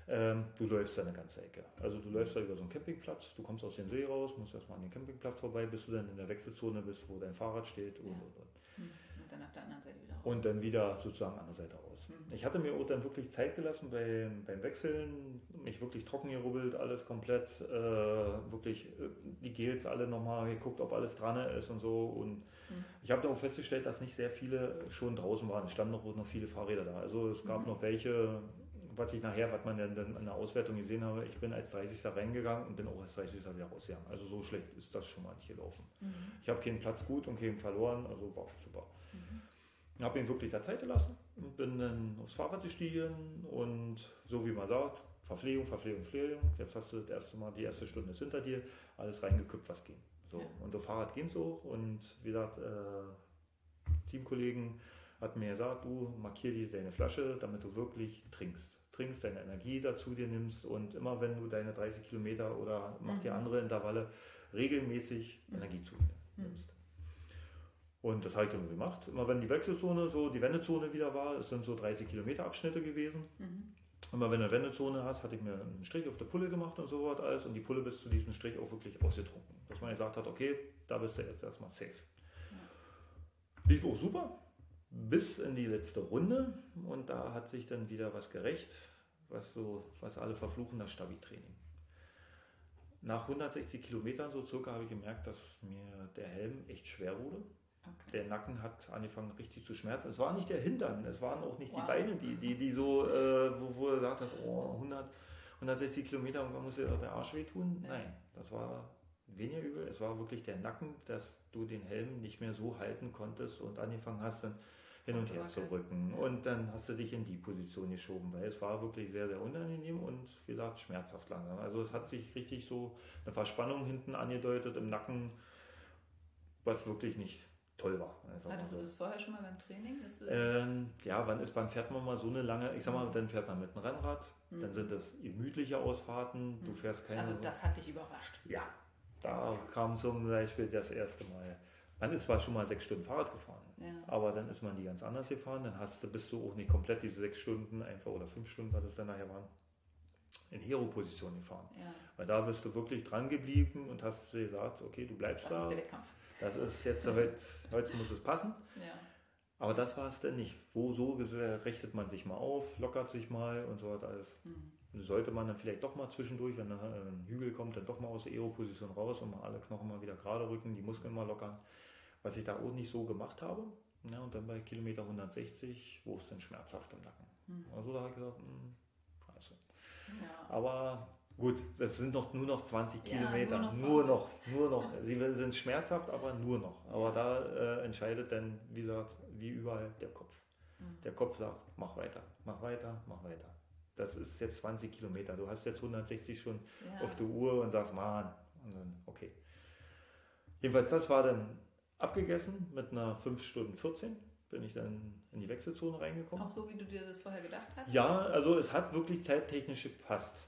Ähm, du läufst da eine ganze Ecke. Also du läufst da über so einen Campingplatz, du kommst aus dem See raus, musst erstmal an den Campingplatz vorbei, bis du dann in der Wechselzone bist, wo dein Fahrrad steht und, ja. und, und.
Und dann auf der anderen Seite wieder raus.
Und dann wieder sozusagen an der Seite raus. Ich hatte mir auch dann wirklich Zeit gelassen beim, beim Wechseln, mich wirklich trocken gerubbelt, alles komplett, äh, wirklich äh, die Gels alle nochmal geguckt, ob alles dran ist und so. Und mhm. ich habe dann auch festgestellt, dass nicht sehr viele schon draußen waren. Es standen noch, noch viele Fahrräder da. Also es gab mhm. noch welche, was ich nachher, was man dann in der Auswertung gesehen habe, ich bin als 30. reingegangen und bin auch als 30. wieder rausgegangen. Also so schlecht ist das schon mal nicht gelaufen. Mhm. Ich habe keinen Platz gut und keinen verloren, also war super. Mhm. Habe ihn wirklich da Zeit gelassen und bin dann aufs Fahrrad gestiegen und so wie man sagt, Verpflegung, Verpflegung, Verpflegung. Jetzt hast du das erste Mal, die erste Stunde ist hinter dir, alles reingekippt, was ging. So. Ja. Und das Fahrrad ging es auch und wie gesagt, äh, Teamkollegen hat mir gesagt, du markier dir deine Flasche, damit du wirklich trinkst. Trinkst, deine Energie dazu dir nimmst und immer wenn du deine 30 Kilometer oder mach mhm. dir andere Intervalle regelmäßig mhm. Energie zu dir nimmst. Mhm. Und das habe ich dann gemacht. Immer wenn die Wechselzone, so die Wendezone wieder war, es sind so 30 Kilometer Abschnitte gewesen. Mhm. Immer wenn du eine Wendezone hast, hatte ich mir einen Strich auf der Pulle gemacht und so was alles und die Pulle bis zu diesem Strich auch wirklich ausgetrunken. Dass man gesagt hat, okay, da bist du jetzt erstmal safe. Lief auch super, bis in die letzte Runde und da hat sich dann wieder was gerecht, was so, was alle verfluchen, das Stabi-Training. Nach 160 Kilometern so circa habe ich gemerkt, dass mir der Helm echt schwer wurde. Okay. Der Nacken hat angefangen richtig zu schmerzen. Es war nicht der Hintern, es waren auch nicht wow. die Beine, die, die, die so, äh, wo, wo du sagt hast, oh, 100, 160 Kilometer und dann muss dir der Arsch wehtun. Ja. Nein, das war weniger übel. Es war wirklich der Nacken, dass du den Helm nicht mehr so halten konntest und angefangen hast, dann hin und her zu rücken. Und dann hast du dich in die Position geschoben, weil es war wirklich sehr, sehr unangenehm und wie gesagt schmerzhaft langsam. Also es hat sich richtig so eine Verspannung hinten angedeutet im Nacken, was wirklich nicht toll war.
Hattest du das vorher schon mal beim Training?
Ähm, ja, wann, ist, wann fährt man mal so eine lange, ich sag mal, dann fährt man mit einem Rennrad, mhm. dann sind das gemütliche Ausfahrten, du hm. fährst keine...
Also das hat dich überrascht?
Ja, da kam zum Beispiel das erste Mal. Man ist zwar schon mal sechs Stunden Fahrrad gefahren, ja. aber dann ist man die ganz anders gefahren, dann hast du, bist du auch nicht komplett diese sechs Stunden, einfach oder fünf Stunden, was es dann nachher waren, in Hero-Position gefahren. Ja. Weil da bist du wirklich dran geblieben und hast gesagt, okay, du bleibst das da. Das ist der Wettkampf das ist jetzt heute, heute muss es passen. Ja. Aber das war es denn nicht. Wo so richtet man sich mal auf, lockert sich mal und so hat alles. Mhm. Sollte man dann vielleicht doch mal zwischendurch, wenn ein Hügel kommt, dann doch mal aus der Aero-Position raus und mal alle Knochen mal wieder gerade rücken, die Muskeln mal lockern. Was ich da auch nicht so gemacht habe. Ja, und dann bei Kilometer 160, wo es dann schmerzhaft im Nacken. Mhm. Also da habe ich gesagt, mh, hm, scheiße. Ja. Aber Gut, das sind noch nur noch 20 ja, Kilometer. Nur noch, nur noch, nur noch. Sie sind schmerzhaft, aber nur noch. Aber da äh, entscheidet dann, wie gesagt, wie überall der Kopf. Mhm. Der Kopf sagt, mach weiter, mach weiter, mach weiter. Das ist jetzt 20 Kilometer. Du hast jetzt 160 schon ja. auf der Uhr und sagst, Mann. Und dann, okay. Jedenfalls, das war dann abgegessen mit einer 5 Stunden 14 bin ich dann in die Wechselzone reingekommen.
Auch so, wie du dir das vorher gedacht hast?
Ja, also es hat wirklich zeittechnisch gepasst.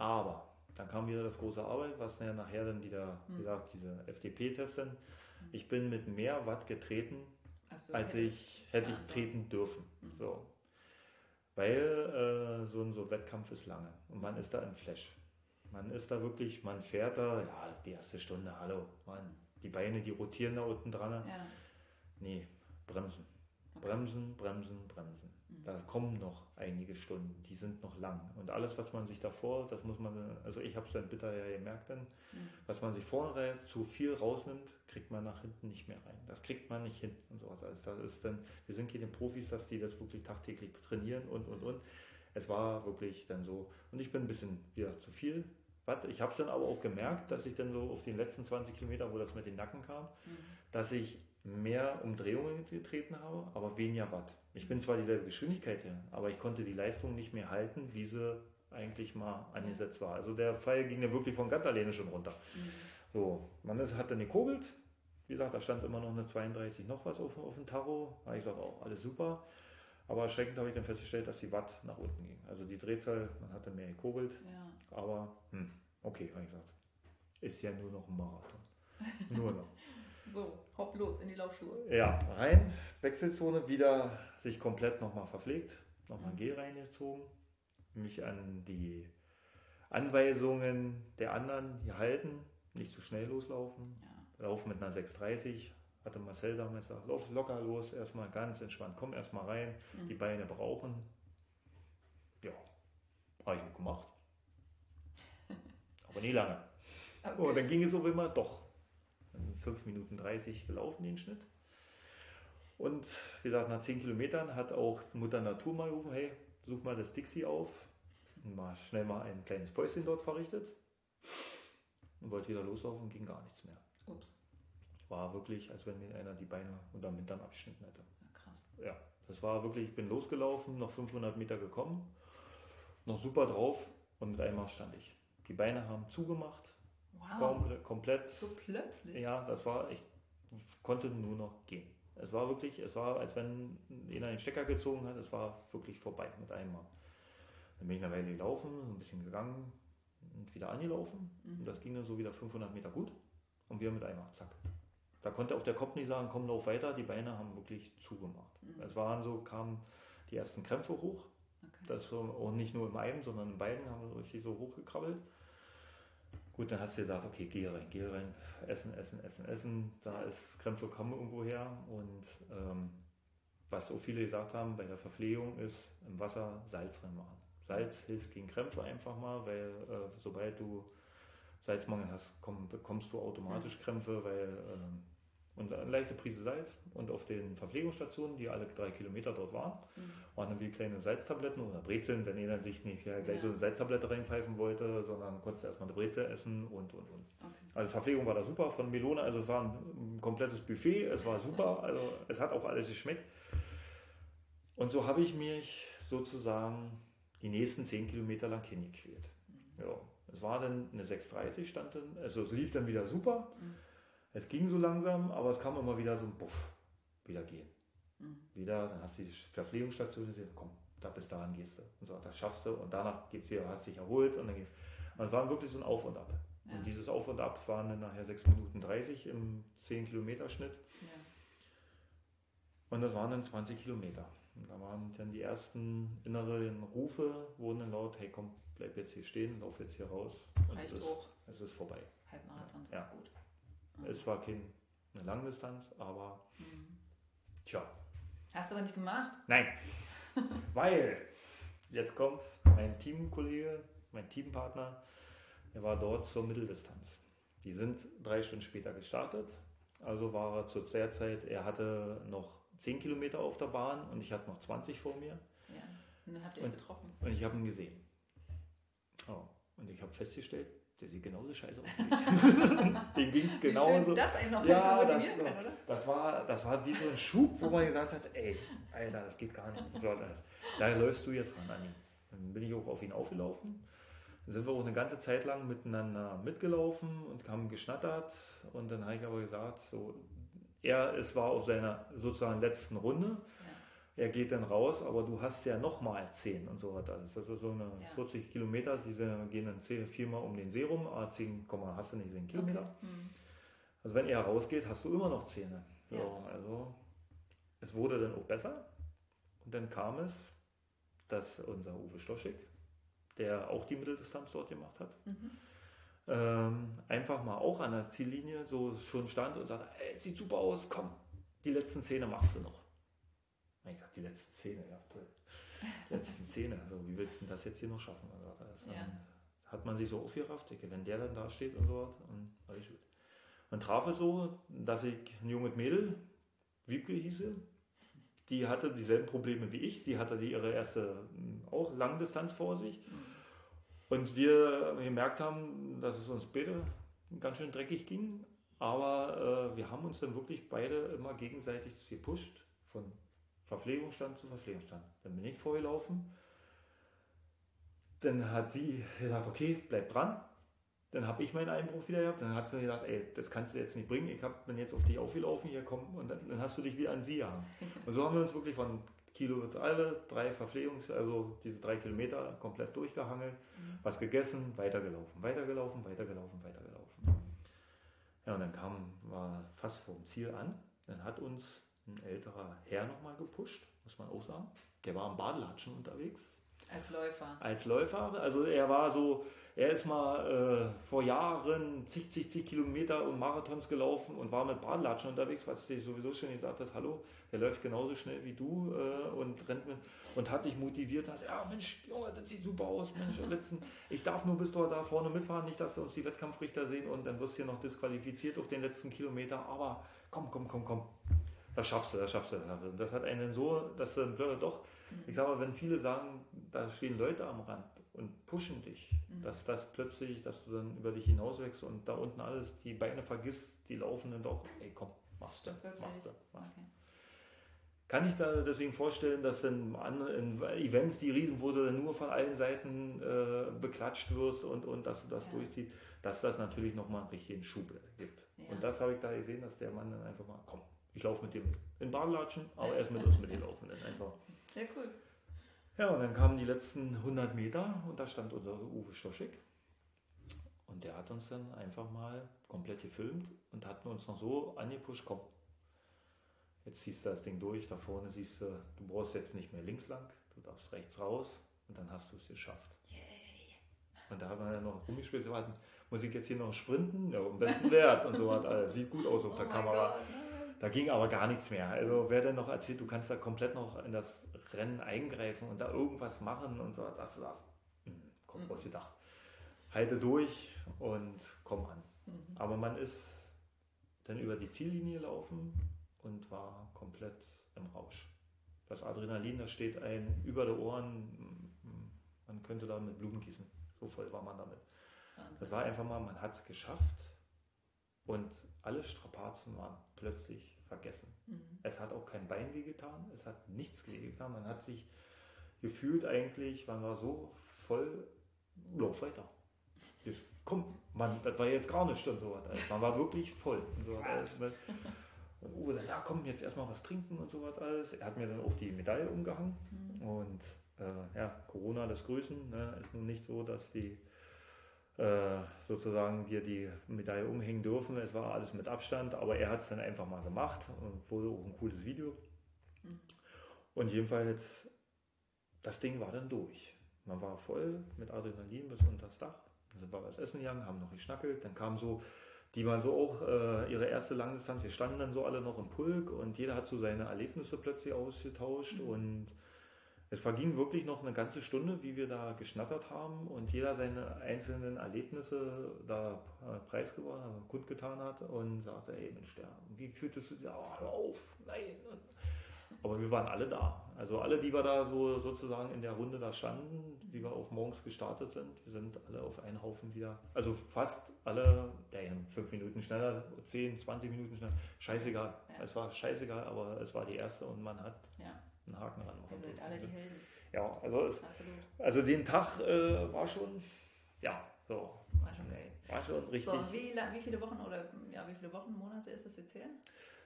Aber dann kam wieder das große Arbeit, was ja nachher dann wieder, wie hm. gesagt, diese FDP-Tests sind. Hm. Ich bin mit mehr Watt getreten, so, als ich hätte ich treten dürfen. Mhm. So. Weil äh, so ein so Wettkampf ist lange und man ist da im Flash. Man ist da wirklich, man fährt da, ja, die erste Stunde, hallo, Mann, die Beine, die rotieren da unten dran. Ja. Nee, bremsen. Okay. Bremsen, bremsen, bremsen. Da kommen noch einige Stunden, die sind noch lang. Und alles, was man sich davor, das muss man, also ich habe es dann bitter ja gemerkt, dann, mhm. was man sich vorne zu viel rausnimmt, kriegt man nach hinten nicht mehr rein. Das kriegt man nicht hin und sowas. Also das ist dann, wir sind keine Profis, dass die das wirklich tagtäglich trainieren und und und. Es war wirklich dann so. Und ich bin ein bisschen wieder zu viel. Ich habe es dann aber auch gemerkt, dass ich dann so auf den letzten 20 Kilometern, wo das mit den Nacken kam, mhm. dass ich mehr Umdrehungen getreten habe, aber weniger Watt. Ich bin zwar dieselbe Geschwindigkeit hier, aber ich konnte die Leistung nicht mehr halten, wie sie eigentlich mal angesetzt war. Also der Pfeil ging ja wirklich von ganz alleine schon runter. Mhm. So, man hat dann gekogelt. Wie gesagt, da stand immer noch eine 32 noch was auf, auf dem Tacho. Da habe ich gesagt, auch alles super. Aber erschreckend habe ich dann festgestellt, dass die Watt nach unten ging. Also die Drehzahl, man hat dann mehr gekogelt. Ja. Aber, hm, okay, habe ich gesagt. Ist ja nur noch ein Marathon. Nur noch.
So, hopp los in die Laufschuhe.
Ja, rein, Wechselzone, wieder sich komplett nochmal verpflegt, nochmal ein Gel reingezogen, mich an die Anweisungen der anderen gehalten, nicht zu schnell loslaufen, ja. laufen mit einer 630, hatte Marcel damals gesagt, lauf locker los, erstmal ganz entspannt, komm erstmal rein, mhm. die Beine brauchen. Ja, habe ich gemacht. Aber nie lange. Okay. Und dann ging es so immer doch 5 Minuten 30 gelaufen, den Schnitt. Und wie gesagt, nach 10 Kilometern hat auch Mutter Natur mal gerufen, hey, such mal das Dixie auf. Und mal schnell mal ein kleines Päuschen dort verrichtet. Und wollte wieder loslaufen, ging gar nichts mehr. Ups. War wirklich, als wenn mir einer die Beine unterm Hintern abgeschnitten hätte. Ja, krass. Ja, das war wirklich, ich bin losgelaufen, noch 500 Meter gekommen, noch super drauf und mit einmal stand ich. Die Beine haben zugemacht, Wow. komplett.
So plötzlich?
Ja, das war, ich konnte nur noch gehen. Es war wirklich, es war, als wenn jeder den Stecker gezogen hat, es war wirklich vorbei mit einmal. Dann bin ich eine Weile gelaufen, ein bisschen gegangen und wieder angelaufen. Mhm. Und das ging dann so wieder 500 Meter gut. Und wir mit einmal, zack. Da konnte auch der Kopf nicht sagen, komm, lauf weiter. Die Beine haben wirklich zugemacht. Mhm. Es waren so, kamen die ersten Krämpfe hoch. Okay. Das auch nicht nur im einen, sondern in beiden haben wir richtig so hochgekrabbelt. Gut, dann hast du gesagt, okay, geh rein, geh rein, essen, essen, essen, essen. Da ist Krämpfe kommen irgendwo her. Und ähm, was auch viele gesagt haben bei der Verpflegung ist, im Wasser Salz reinmachen. Salz hilft gegen Krämpfe einfach mal, weil äh, sobald du Salzmangel hast, komm, bekommst du automatisch Krämpfe, weil ähm, und eine leichte Prise Salz und auf den Verpflegungsstationen, die alle drei Kilometer dort waren, mhm. waren dann wie kleine Salztabletten oder Brezeln, wenn jeder sich nicht ja, gleich ja. so eine Salztablette reinpfeifen wollte, sondern konntest erstmal eine Brezel essen und und und. Okay. Also Verpflegung war da super von Melone, also es war ein komplettes Buffet, es war super, also es hat auch alles geschmeckt. Und so habe ich mich sozusagen die nächsten zehn Kilometer lang hingequält. Mhm. Ja, es war dann eine 6,30 stand dann, also es lief dann wieder super. Mhm es ging so langsam, aber es kam immer wieder so ein Buff, wieder gehen. Mhm. Wieder, dann hast du die Verpflegungsstation gesehen, komm, da bis dahin gehst du. Und so, das schaffst du und danach geht's hier, hast dich erholt und dann geht's. Und es war wirklich so ein Auf und Ab. Ja. Und dieses Auf und Ab waren dann nachher 6 Minuten 30 im 10 Kilometer Schnitt. Ja. Und das waren dann 20 Kilometer. Und da waren dann die ersten inneren Rufe, wurden dann laut, hey komm, bleib jetzt hier stehen, lauf jetzt hier raus. Und Reicht es ist. Es ist vorbei.
Halbmarathon ist ja. gut.
Es war keine Langdistanz, aber mhm. tja.
Hast du aber nicht gemacht?
Nein. Weil, jetzt kommt mein Teamkollege, mein Teampartner, der war dort zur Mitteldistanz. Die sind drei Stunden später gestartet. Also war er zu der Zeit, er hatte noch 10 Kilometer auf der Bahn und ich hatte noch 20 vor mir.
Ja, und dann habt ihr ihn getroffen.
Und ich habe ihn gesehen. Oh. Und ich habe festgestellt, der sieht genauso scheiße aus wie ich. Dem ging es genauso. Schön,
das einen noch
ja, das, kann, oder? Das war, das war wie so ein Schub, wo man gesagt hat, ey, Alter, das geht gar nicht. So, das, da läufst du jetzt ran, Anni. Dann bin ich auch auf ihn aufgelaufen. Dann sind wir auch eine ganze Zeit lang miteinander mitgelaufen und haben geschnattert. Und dann habe ich aber gesagt, so, er es war auf seiner sozusagen letzten Runde er geht dann raus, aber du hast ja nochmal 10 und so weiter. Das ist so eine ja. 40 Kilometer, die gehen dann viermal um den See rum, aber 10, hast du nicht 10 Kilometer. Okay. Hm. Also wenn er rausgeht, hast du immer noch Zähne. So, ja. Also es wurde dann auch besser. Und dann kam es, dass unser Uwe Stoschig, der auch die Mitteldistanz dort gemacht hat, mhm. ähm, einfach mal auch an der Ziellinie so schon stand und sagte, ey, sieht super aus, komm, die letzten Zähne machst du noch. Ich sag, die letzten Zähne, ja, toll. letzten Zähne, also wie willst du das jetzt hier noch schaffen? Also, das, ja. Hat man sich so aufgerafft, wenn der dann da steht und so was, und alles gut. Dann traf es so, dass ich ein junges Mädel, Wiebke hieße, die hatte dieselben Probleme wie ich. Sie hatte ihre erste hm, auch Langdistanz vor sich. Mhm. Und wir gemerkt haben, dass es uns beide ganz schön dreckig ging. Aber äh, wir haben uns dann wirklich beide immer gegenseitig gepusht, von Verpflegungsstand zu Verpflegungsstand. Dann bin ich vorgelaufen. Dann hat sie gesagt, okay, bleib dran. Dann habe ich meinen Einbruch wieder gehabt. Dann hat sie gesagt, ey, das kannst du jetzt nicht bringen. Ich habe dann jetzt auf dich aufgelaufen, hier komm. Und dann, dann hast du dich wieder an sie gehangen. Und so haben wir uns wirklich von Kilo alle drei Verpflegungs-, also diese drei Kilometer komplett durchgehangelt, mhm. was gegessen, weitergelaufen, weitergelaufen, weitergelaufen, weitergelaufen. Ja, und dann kam, war fast vor dem Ziel an. Dann hat uns ein älterer Herr nochmal gepusht, muss man auch sagen. Der war am Badelatschen unterwegs.
Als Läufer.
Als Läufer. Also er war so, er ist mal äh, vor Jahren zig, zig, zig Kilometer und Marathons gelaufen und war mit Badelatschen unterwegs, was ich sowieso schon gesagt hast, hallo, der läuft genauso schnell wie du äh, und rennt mit und hat dich motiviert, hat, ja Mensch, Junge, das sieht super aus, Mensch, letzten, ich darf nur bis dort da vorne mitfahren, nicht, dass uns die Wettkampfrichter sehen und dann wirst du hier noch disqualifiziert auf den letzten Kilometer, aber komm, komm, komm, komm, das schaffst du, das schaffst du. Das hat einen so, dass du doch, mhm. ich sage mal, wenn viele sagen, da stehen Leute am Rand und pushen dich, mhm. dass das plötzlich, dass du dann über dich hinauswächst und da unten alles, die Beine vergisst, die laufen dann doch, ey komm, machst du, machst du, machst du. Okay. Kann ich da deswegen vorstellen, dass in, in Events, die riesen, wo du dann nur von allen Seiten äh, beklatscht wirst und, und dass du das ja. durchziehst, dass das natürlich nochmal einen richtigen Schub gibt. Ja. Und das habe ich da gesehen, dass der Mann dann einfach mal, komm, ich laufe mit dem in Badelatschen, aber erst mit uns mit dem laufen dann einfach.
Sehr cool.
Ja, und dann kamen die letzten 100 Meter und da stand unser Uwe Stoschek. Und der hat uns dann einfach mal komplett gefilmt und hat uns noch so angepusht, komm, jetzt ziehst du das Ding durch, da vorne siehst du, du brauchst jetzt nicht mehr links lang, du darfst rechts raus und dann hast du es geschafft. Yay. Und da haben wir dann noch rumgespielt, so muss ich jetzt hier noch sprinten? Ja, am besten Wert und so hat Sieht gut aus auf oh der Kamera. God. Da ging aber gar nichts mehr. Also wer denn noch erzählt, du kannst da komplett noch in das Rennen eingreifen und da irgendwas machen und so, das ist das. Hm, komm, was mhm. gedacht. Halte durch und komm an. Mhm. Aber man ist dann über die Ziellinie gelaufen und war komplett im Rausch. Das Adrenalin, das steht ein über die Ohren, man könnte da mit Blumen gießen. So voll war man damit. Wahnsinn. Das war einfach mal, man hat es geschafft und alle Strapazen waren plötzlich vergessen. Mhm. Es hat auch kein Bein wehgetan, es hat nichts wehgetan. Man hat sich gefühlt eigentlich, man war so voll, lauf weiter. Jetzt, komm, man, das war jetzt gar nichts und so was. Man war wirklich voll. Und, so alles und Uwe dann, ja komm, jetzt erstmal was trinken und sowas alles. Er hat mir dann auch die Medaille umgehangen. Mhm. Und äh, ja, Corona das Grüßen. Ne, ist nun nicht so, dass die sozusagen dir die Medaille umhängen dürfen. Es war alles mit Abstand, aber er hat es dann einfach mal gemacht und wurde auch ein cooles Video. Mhm. Und jedenfalls, das Ding war dann durch. Man war voll mit Adrenalin bis unter das Dach. Dann sind wir was essen gegangen, haben noch geschnackelt. Dann kam so, die waren so auch äh, ihre erste Langdistanz. Wir standen dann so alle noch im Pulk und jeder hat so seine Erlebnisse plötzlich ausgetauscht mhm. und es verging wirklich noch eine ganze Stunde, wie wir da geschnattert haben und jeder seine einzelnen Erlebnisse da äh, preisgegeben, also kundgetan hat und sagte, hey Mensch, der, wie fühltest du dich? Oh, hör auf, nein. Aber wir waren alle da. Also alle, die wir da so sozusagen in der Runde da standen, wie wir auf morgens gestartet sind, wir sind alle auf einen Haufen wieder. Also fast alle, ja, fünf Minuten schneller, zehn, 20 Minuten schneller. Scheißegal. Ja. Es war scheißegal, aber es war die erste und man hat ja. Einen Haken ran
machen. Ihr seid alle die Helden.
Ja, also, es, also den Tag äh, war schon, ja, so.
War schon geil.
War schon richtig. So,
wie, wie viele Wochen oder ja, wie viele Wochen, Monate ist das jetzt her?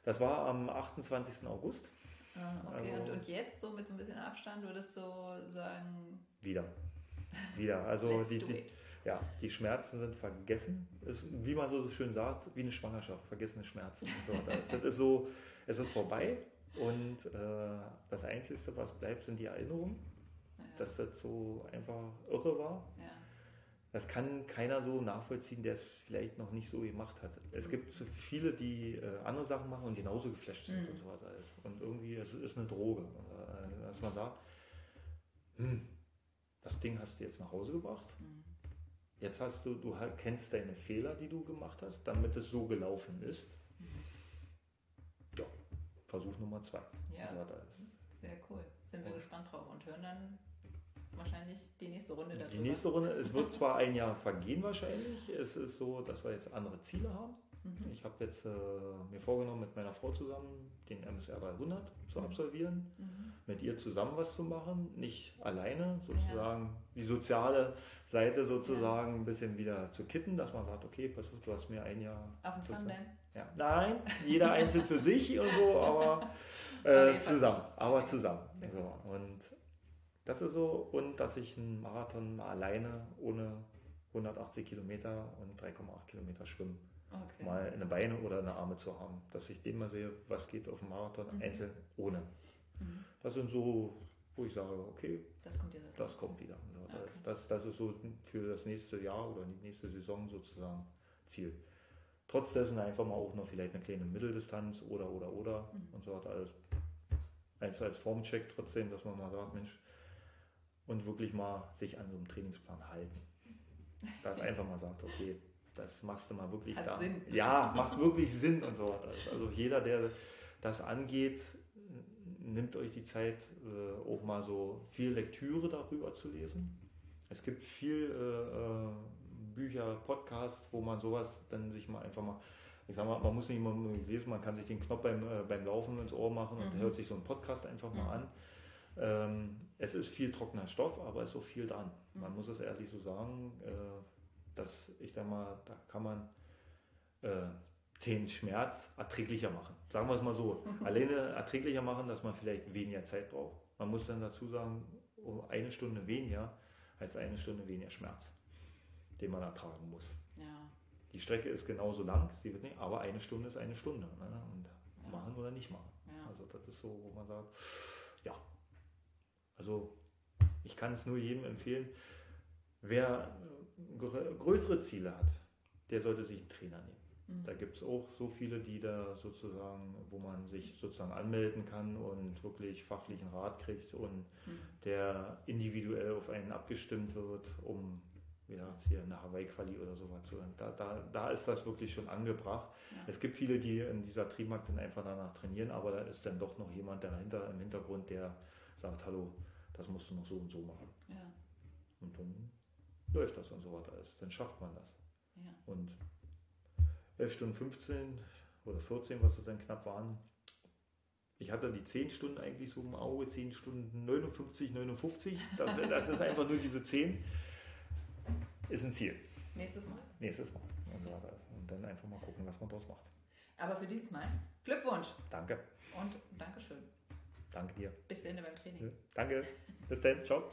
Das war am 28. August.
Ah, okay, also, und, und jetzt so mit so ein bisschen Abstand würdest du sagen?
Wieder. Wieder. Also die, die, ja, die Schmerzen sind vergessen. Ist, wie man so schön sagt, wie eine Schwangerschaft, vergessene Schmerzen. So, das, das ist so, es ist vorbei und äh, das Einzige, was bleibt, sind die Erinnerungen, ja. dass das so einfach irre war. Ja das kann keiner so nachvollziehen, der es vielleicht noch nicht so gemacht hat. Es gibt so viele, die äh, andere Sachen machen und genauso geflasht sind mhm. und so weiter. Und irgendwie, es ist eine Droge, äh, dass man sagt, hm, das Ding hast du jetzt nach Hause gebracht. Mhm. Jetzt hast du, du kennst deine Fehler, die du gemacht hast, damit es so gelaufen ist. Ja, Versuch Nummer zwei.
Ja, sehr cool. Sind wir gespannt drauf und hören dann wahrscheinlich die nächste Runde
dazu. Die nächste Runde, es wird zwar ein Jahr vergehen wahrscheinlich. Es ist so, dass wir jetzt andere Ziele haben. Mhm. Ich habe jetzt äh, mir vorgenommen, mit meiner Frau zusammen den MSR 300 zu mhm. absolvieren, mhm. mit ihr zusammen was zu machen, nicht alleine, sozusagen ja. die soziale Seite sozusagen ja. ein bisschen wieder zu kitten, dass man sagt, okay, pass auf, du hast mir ein Jahr...
Auf dem?
Ja. Nein, jeder einzeln für sich und so, aber äh, zusammen, aber zusammen. So. Und das ist so. Und dass ich einen Marathon alleine ohne 180 Kilometer und 3,8 Kilometer schwimmen okay. mal eine Beine oder eine Arme zu haben. Dass ich den mal sehe, was geht auf dem Marathon mhm. einzeln ohne. Mhm. Das sind so, wo ich sage, okay,
das kommt,
das kommt wieder. So, okay. das, das, ist so für das nächste Jahr oder die nächste Saison sozusagen Ziel. Trotz dessen einfach mal auch noch vielleicht eine kleine Mitteldistanz oder oder oder mhm. und so hat alles als, als Formcheck trotzdem, dass man mal sagt, Mensch, und wirklich mal sich an so einem Trainingsplan halten. Dass einfach mal sagt, okay, das machst du mal wirklich
Hat
da.
Sinn.
Ja, macht wirklich Sinn und so weiter. Also jeder, der das angeht, nimmt euch die Zeit, äh, auch mal so viel Lektüre darüber zu lesen. Es gibt viel äh, äh Bücher, Podcasts, wo man sowas dann sich mal einfach mal, ich sag mal, man muss nicht immer lesen, man kann sich den Knopf beim, äh, beim Laufen ins Ohr machen und mhm. hört sich so einen Podcast einfach mal mhm. an. Ähm, es ist viel trockener Stoff, aber es ist auch viel dran. Man mhm. muss es ehrlich so sagen, äh, dass ich da mal, da kann man äh, den Schmerz erträglicher machen. Sagen wir es mal so. Alleine erträglicher machen, dass man vielleicht weniger Zeit braucht. Man muss dann dazu sagen, um eine Stunde weniger heißt eine Stunde weniger Schmerz, den man ertragen muss.
Ja.
Die Strecke ist genauso lang, sie wird nicht, aber eine Stunde ist eine Stunde. Ne? Und ja. machen oder nicht machen. Ja. Also das ist so, wo man sagt, ja, also ich kann es nur jedem empfehlen, wer größere Ziele hat, der sollte sich einen Trainer nehmen. Mhm. Da gibt es auch so viele, die da sozusagen, wo man sich sozusagen anmelden kann und wirklich fachlichen Rat kriegt und mhm. der individuell auf einen abgestimmt wird, um wie gesagt, hier eine Hawaii-Quali oder sowas zu da, da, da ist das wirklich schon angebracht. Ja. Es gibt viele, die in dieser Trimarkt dann einfach danach trainieren, aber da ist dann doch noch jemand dahinter im Hintergrund, der sagt, hallo, das musst du noch so und so machen.
Ja.
Und dann läuft das und so weiter alles. Dann schafft man das.
Ja.
Und 11 Stunden 15 oder 14, was es dann knapp waren, ich hatte die 10 Stunden eigentlich so im Auge, 10 Stunden 59, 59. Das, das ist einfach nur diese 10. Ist ein Ziel.
Nächstes Mal.
Nächstes Mal. Und, und dann einfach mal gucken, was man daraus macht.
Aber für dieses Mal Glückwunsch.
Danke.
Und Dankeschön.
Danke dir.
Bis Ende beim Training.
Danke. Bis dann. Ciao.